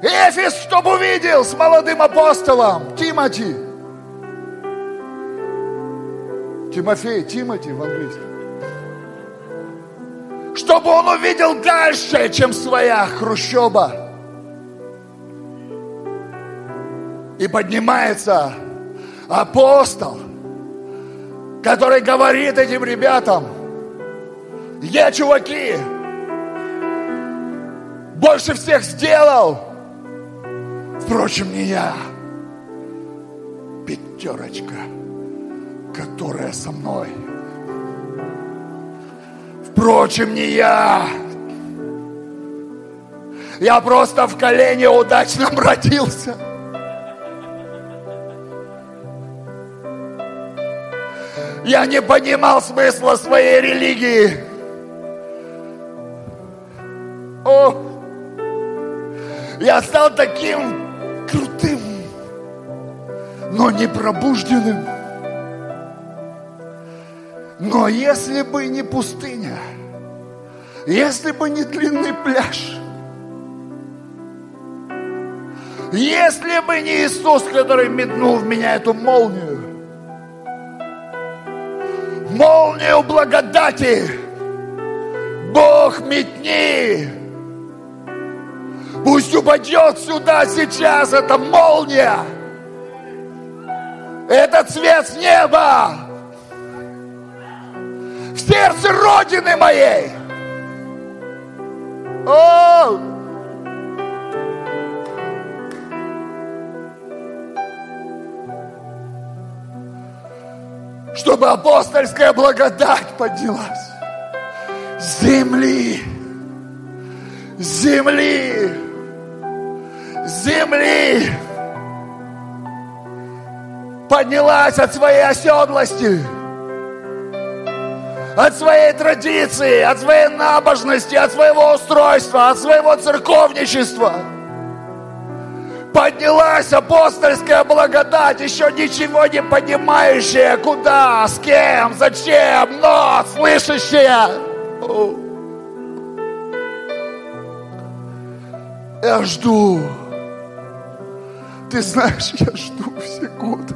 Эфис, чтобы увидел с молодым апостолом Тимати. Тимофей, Тимати в английском чтобы он увидел дальше, чем своя хрущоба. И поднимается апостол, который говорит этим ребятам, я, чуваки, больше всех сделал. Впрочем, не я. Пятерочка, которая со мной. Впрочем, не я. Я просто в колене удачно родился. Я не понимал смысла своей религии. О, я стал таким крутым, но не пробужденным. Но если бы не пустыня, если бы не длинный пляж, если бы не Иисус, который метнул в меня эту молнию, молнию благодати, Бог метни, пусть упадет сюда сейчас эта молния, этот цвет с неба, в сердце Родины моей. О! Чтобы апостольская благодать поднялась. Земли, земли, земли поднялась от своей оседлости от своей традиции, от своей набожности, от своего устройства, от своего церковничества. Поднялась апостольская благодать, еще ничего не понимающая, куда, с кем, зачем, но слышащая. Я жду. Ты знаешь, я жду все годы.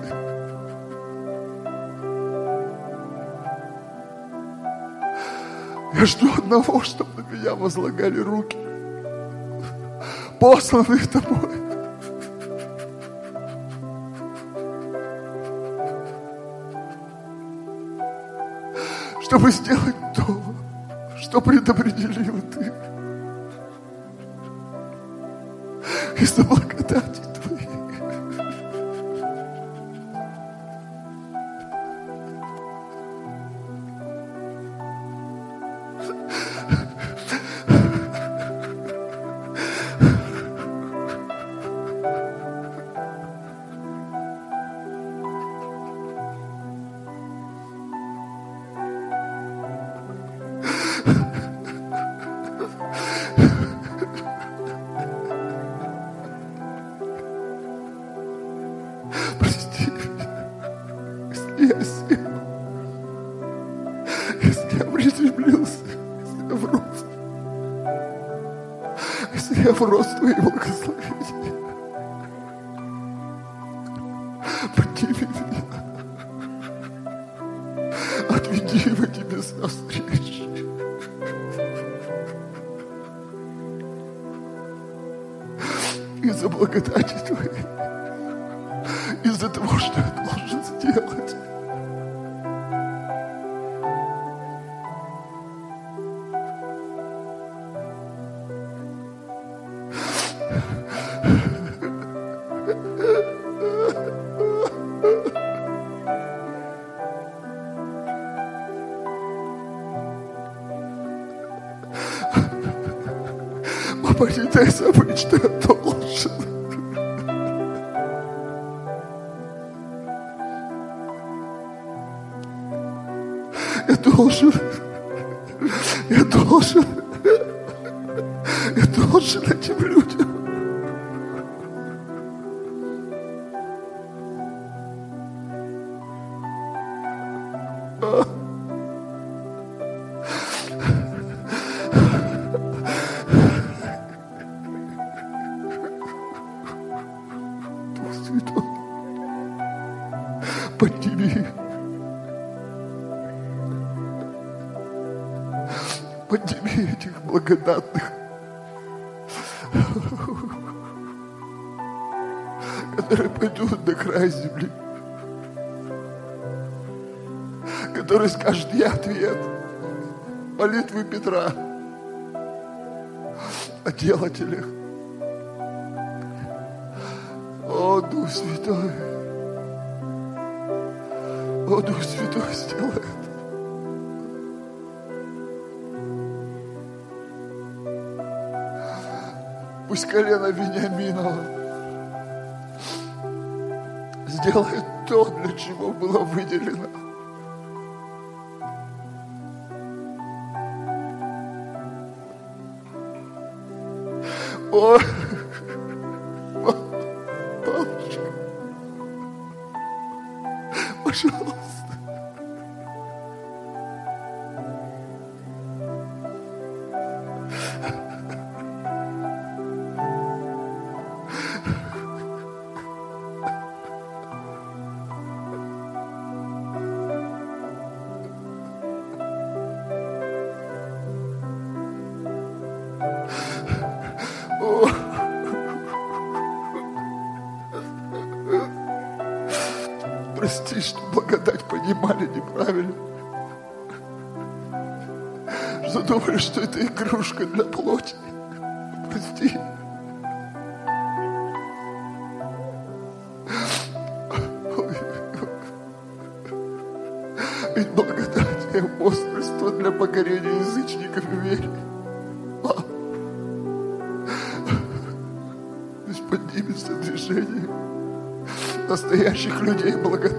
Я жду одного, чтобы на меня возлагали руки, посланные тобой. Чтобы сделать то, что предопределил ты. Из-за благодати Из-за благодати Твоей благодатных, которые пойдут на край земли, которые скажут, я ответ молитвы Петра о делателях. О, Дух Святой, о, Дух Святой, сделай это. Пусть колено Вениаминова сделает то, для чего было выделено. О, Думали, что это игрушка для плоти. Прости. Ведь благодать и апостольство для покорения язычников и веры. Пусть поднимется движение настоящих людей благодати.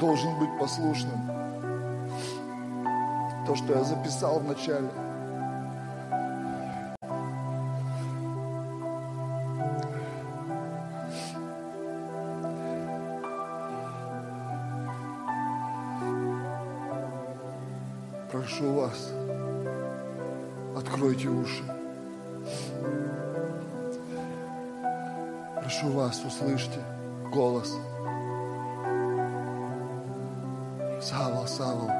Должен быть послушным. То, что я записал в начале. Прошу вас, откройте уши. Прошу вас, услышьте голос. Савол,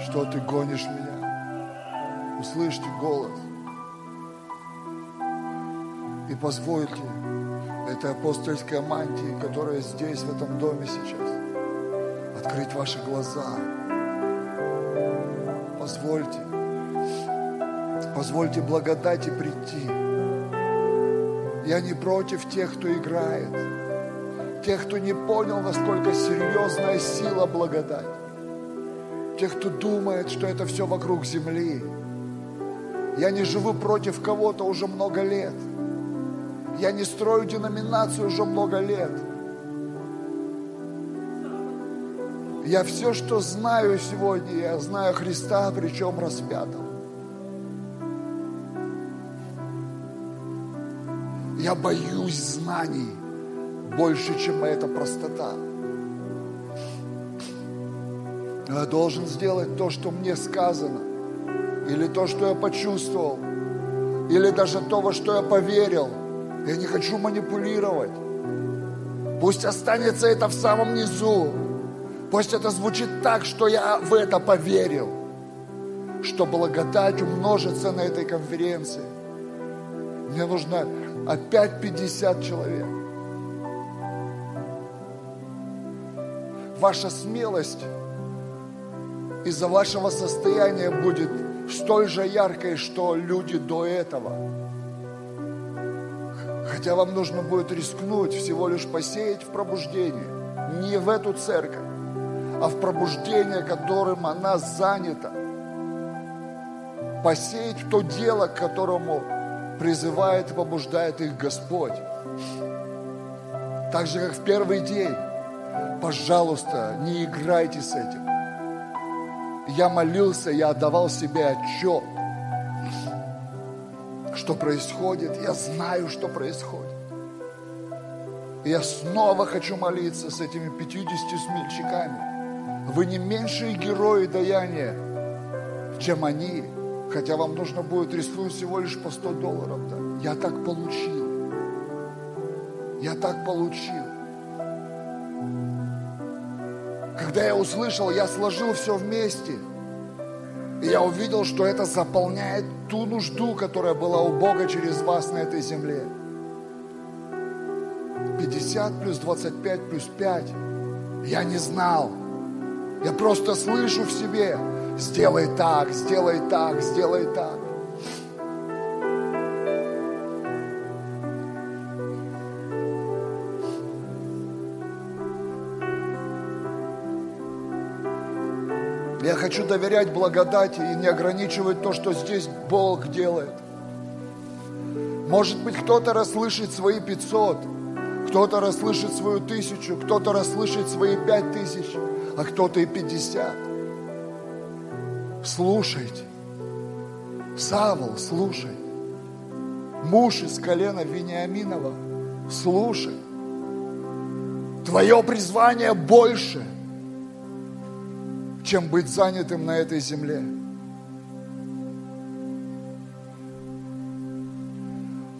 что ты гонишь меня? Услышьте голос. И позвольте этой апостольской мантии, которая здесь, в этом доме сейчас, открыть ваши глаза. Позвольте, позвольте благодати прийти. Я не против тех, кто играет, тех, кто не понял, насколько серьезная сила благодать, тех, кто думает, что это все вокруг земли. Я не живу против кого-то уже много лет. Я не строю деноминацию уже много лет. Я все, что знаю сегодня, я знаю Христа, причем распятого. Я боюсь знаний больше, чем эта простота. Я должен сделать то, что мне сказано, или то, что я почувствовал, или даже то, во что я поверил. Я не хочу манипулировать. Пусть останется это в самом низу. Пусть это звучит так, что я в это поверил, что благодать умножится на этой конференции. Мне нужно опять 50 человек. Ваша смелость из-за вашего состояния будет столь же яркой, что люди до этого. Хотя вам нужно будет рискнуть всего лишь посеять в пробуждение. Не в эту церковь, а в пробуждение, которым она занята. Посеять то дело, к которому призывает и побуждает их Господь. Так же, как в первый день. Пожалуйста, не играйте с этим. Я молился, я отдавал себе отчет, что происходит. Я знаю, что происходит. И я снова хочу молиться с этими 50 смельчаками. Вы не меньшие герои даяния, чем они хотя вам нужно будет рискнуть всего лишь по 100 долларов. Да? Я так получил. Я так получил. Когда я услышал, я сложил все вместе. И я увидел, что это заполняет ту нужду, которая была у Бога через вас на этой земле. 50 плюс 25 плюс 5. Я не знал. Я просто слышу в себе, сделай так, сделай так, сделай так. Хочу доверять благодати и не ограничивать то, что здесь Бог делает. Может быть, кто-то расслышит свои 500, кто-то расслышит свою тысячу, кто-то расслышит свои пять тысяч, а кто-то и 50. Слушайте. Савол, слушай. Муж из колена Вениаминова, слушай. Твое призвание больше, чем быть занятым на этой земле.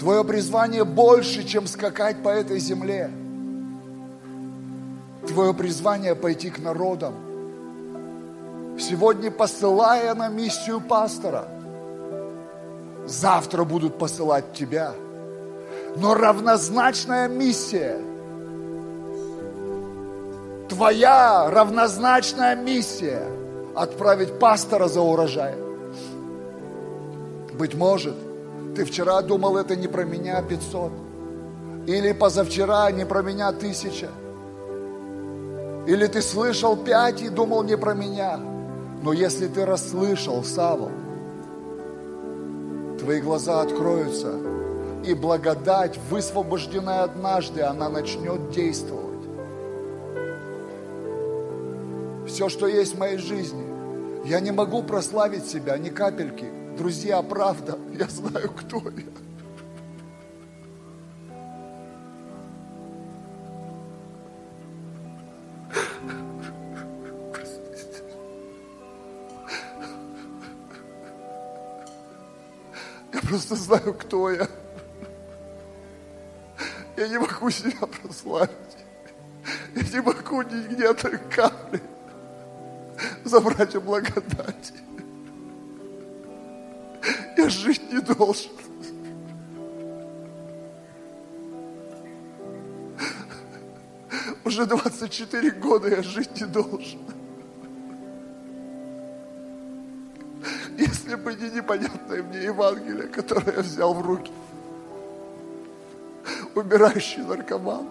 Твое призвание больше, чем скакать по этой земле. Твое призвание пойти к народам – сегодня посылая на миссию пастора, завтра будут посылать тебя. Но равнозначная миссия, твоя равнозначная миссия отправить пастора за урожаем. Быть может, ты вчера думал, это не про меня 500, или позавчера не про меня тысяча, или ты слышал пять и думал не про меня – но если ты расслышал, Савол, твои глаза откроются, и благодать, высвобожденная однажды, она начнет действовать. Все, что есть в моей жизни. Я не могу прославить себя ни капельки. Друзья, правда, [laughs] я знаю, кто я. Просто знаю, кто я. Я не могу себя прославить. Я не могу нигде той капли забрать у благодати. Я жить не должен. Уже 24 года я жить не должен. Если бы не непонятное мне Евангелие, которое я взял в руки. Умирающий наркоман.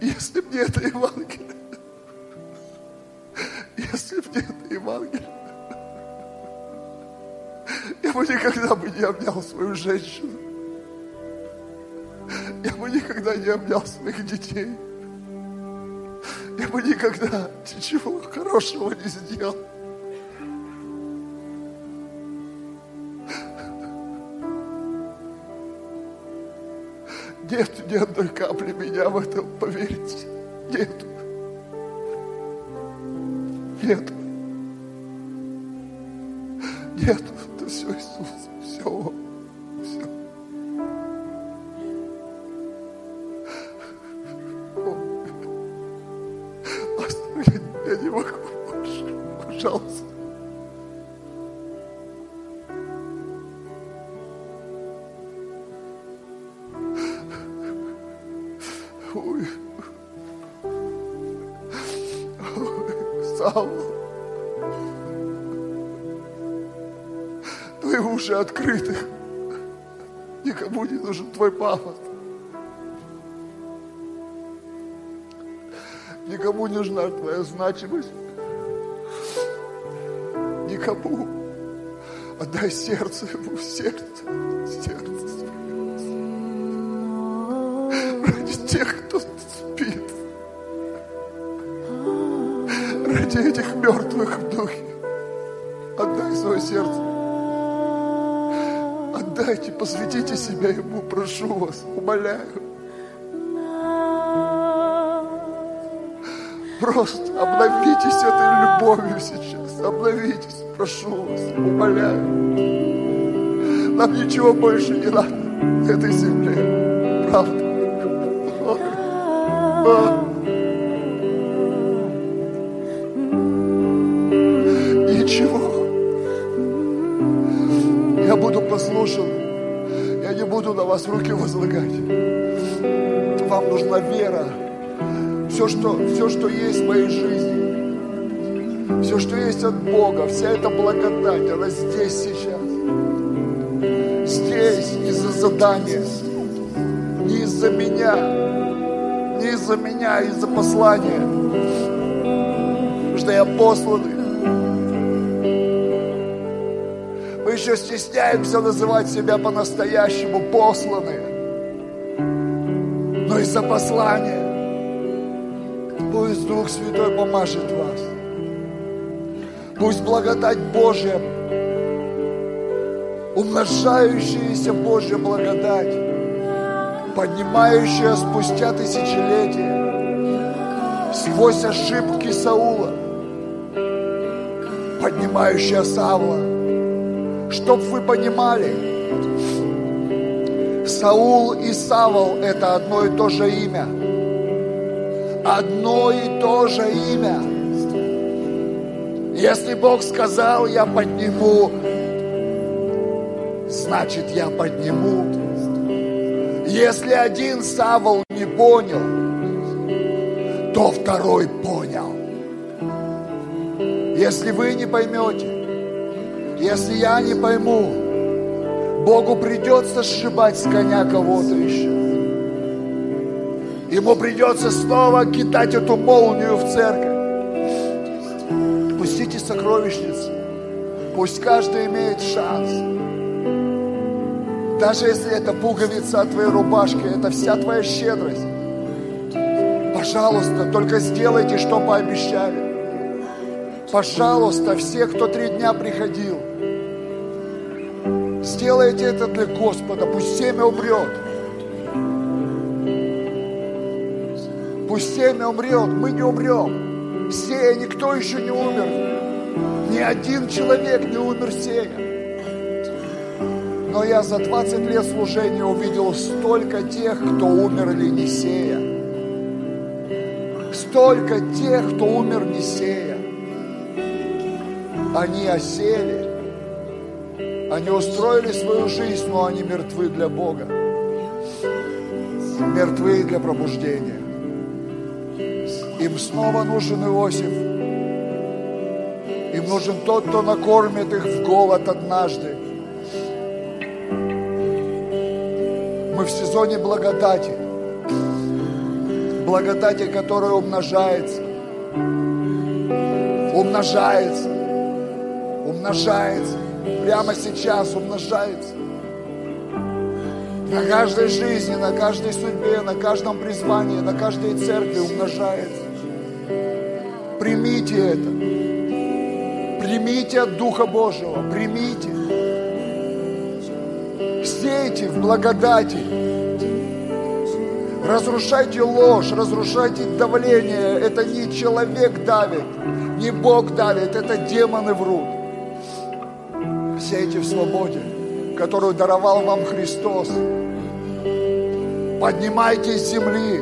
Если бы не это Евангелие, если бы не это Евангелие, я бы никогда бы не обнял свою женщину. Я бы никогда не обнял своих детей. Я бы никогда ничего хорошего не сделал. Нет ни одной капли меня в этом, поверьте. Нет. Нет. Нет, твой пафос. Никому не нужна твоя значимость. Никому. Отдай сердце ему, сердце, сердце. Ради тех, кто спит. Ради этих мертвых в духе. Отдай свое сердце. Отдайте, посвятите себя Ему, прошу вас, умоляю. Просто обновитесь этой любовью сейчас. Обновитесь, прошу вас, умоляю. Нам ничего больше не надо на этой земле. Правда. Ой. Буду послушан. Я не буду на вас руки возлагать. Вам нужна вера. Все, что, все, что есть в моей жизни, все, что есть от Бога, вся эта благодать, она здесь сейчас. Здесь из-за задания, не из-за меня, не из-за меня, а из-за послания. Потому что я посланный. Еще стесняемся называть себя по-настоящему посланные. Но из-за послания Пусть Дух Святой помажет вас. Пусть благодать Божья, умножающаяся Божья благодать, поднимающая спустя тысячелетия, сквозь ошибки Саула, поднимающая Савла, чтоб вы понимали, Саул и Савол – это одно и то же имя – одно и то же имя. Если Бог сказал, я подниму, значит, я подниму. Если один Савол не понял, то второй понял. Если вы не поймете, если я не пойму, Богу придется сшибать с коня кого-то еще. Ему придется снова кидать эту молнию в церковь. Пустите сокровищницу. Пусть каждый имеет шанс. Даже если это пуговица от твоей рубашки, это вся твоя щедрость. Пожалуйста, только сделайте, что пообещали. Пожалуйста, все, кто три дня приходил, сделайте это для Господа. Пусть семя умрет. Пусть семя умрет, мы не умрем. Сея, никто еще не умер. Ни один человек не умер сея. Но я за 20 лет служения увидел столько тех, кто умерли не сея. Столько тех, кто умер не сея. Они осели. Они устроили свою жизнь, но они мертвы для Бога. Мертвы для пробуждения. Им снова нужен Иосиф. Им нужен тот, кто накормит их в голод однажды. Мы в сезоне благодати. Благодати, которая умножается. Умножается. Умножается. Прямо сейчас умножается. На каждой жизни, на каждой судьбе, на каждом призвании, на каждой церкви умножается. Примите это. Примите от Духа Божьего. Примите. Сейте в благодати. Разрушайте ложь, разрушайте давление. Это не человек давит, не Бог давит, это демоны врут. Сейте в свободе, которую даровал вам Христос. Поднимайтесь с земли,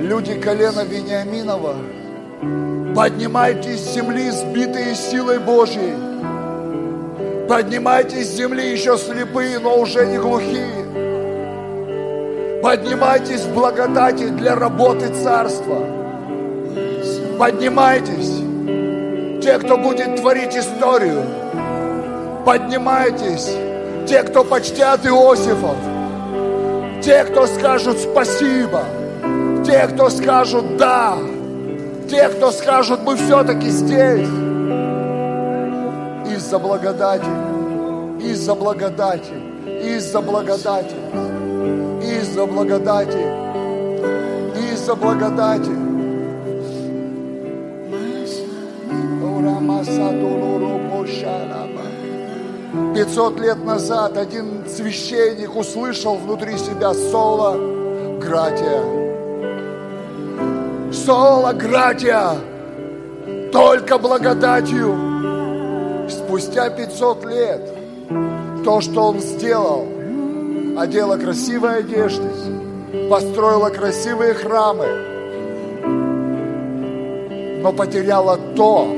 люди колена Вениаминова, поднимайтесь с земли, сбитые силой Божьей. Поднимайтесь с земли еще слепые, но уже не глухие. Поднимайтесь в благодати для работы царства. Поднимайтесь, те, кто будет творить историю. Поднимайтесь, те, кто почтят Иосифов. Те, кто скажут спасибо. Те, кто скажут да. Те, кто скажут мы все-таки здесь. Из-за благодати. Из-за благодати. Из-за благодати. Из-за благодати. Из-за благодати. Пятьсот лет назад один священник услышал внутри себя соло гратия. Соло гратия. Только благодатью. Спустя 500 лет то, что он сделал, одела красивые одежды, построила красивые храмы, но потеряла то,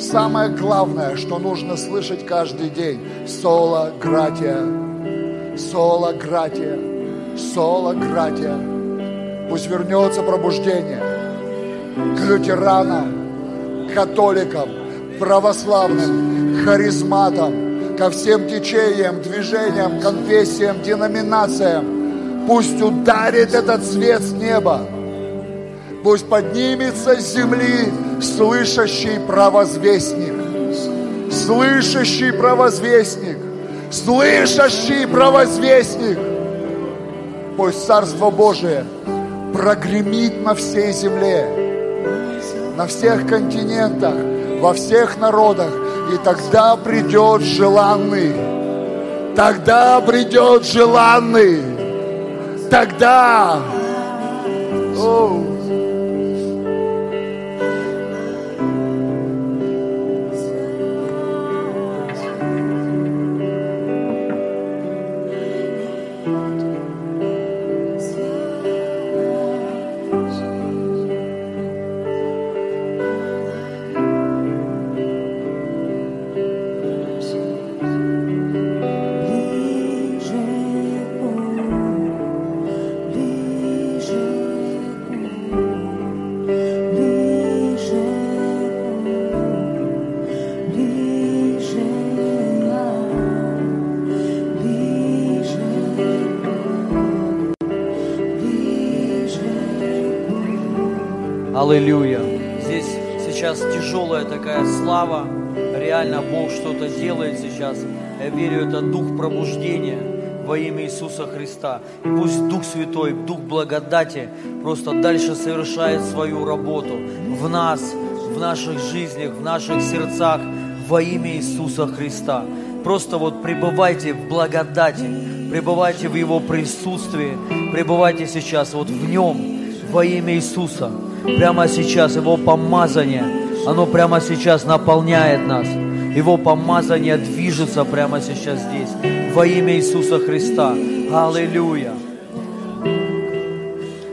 самое главное, что нужно слышать каждый день. Соло гратия, соло гратия, соло гратия. Пусть вернется пробуждение к лютеранам, католикам, православным, харизматам, ко всем течениям, движениям, конфессиям, деноминациям. Пусть ударит этот свет с неба. Пусть поднимется с земли слышащий провозвестник. Слышащий провозвестник. Слышащий провозвестник. Пусть Царство Божие прогремит на всей земле, на всех континентах, во всех народах. И тогда придет желанный. Тогда придет желанный. Тогда. О, Аллилуйя. Здесь сейчас тяжелая такая слава. Реально Бог что-то делает сейчас. Я верю, это дух пробуждения во имя Иисуса Христа. И пусть Дух Святой, Дух благодати просто дальше совершает свою работу в нас, в наших жизнях, в наших сердцах во имя Иисуса Христа. Просто вот пребывайте в благодати, пребывайте в Его присутствии, пребывайте сейчас вот в Нем во имя Иисуса. Прямо сейчас Его помазание, оно прямо сейчас наполняет нас. Его помазание движется прямо сейчас здесь. Во имя Иисуса Христа. Аллилуйя.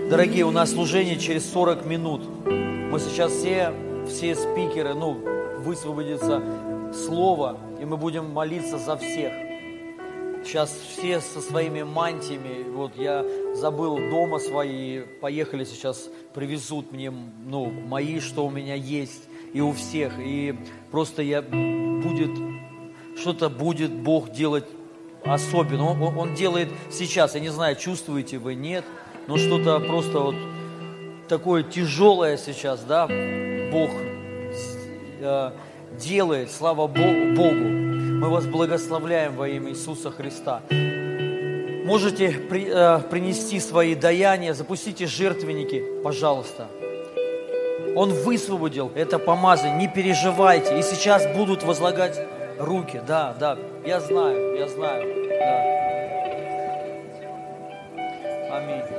Дорогие, у нас служение через 40 минут. Мы сейчас все, все спикеры, ну, высвободится слово, и мы будем молиться за всех. Сейчас все со своими мантиями, вот я забыл дома свои, поехали сейчас, привезут мне, ну, мои, что у меня есть, и у всех, и просто я будет, что-то будет Бог делать особенно. Он, он- делает сейчас, я не знаю, чувствуете вы, нет, но что-то просто вот такое тяжелое сейчас, да, Бог э, делает, слава Бо- Богу. Мы вас благословляем во имя Иисуса Христа. Можете при- э, принести свои даяния, запустите жертвенники, пожалуйста. Он высвободил это помазание, не переживайте. И сейчас будут возлагать руки. Да, да, я знаю, я знаю. Да. Аминь.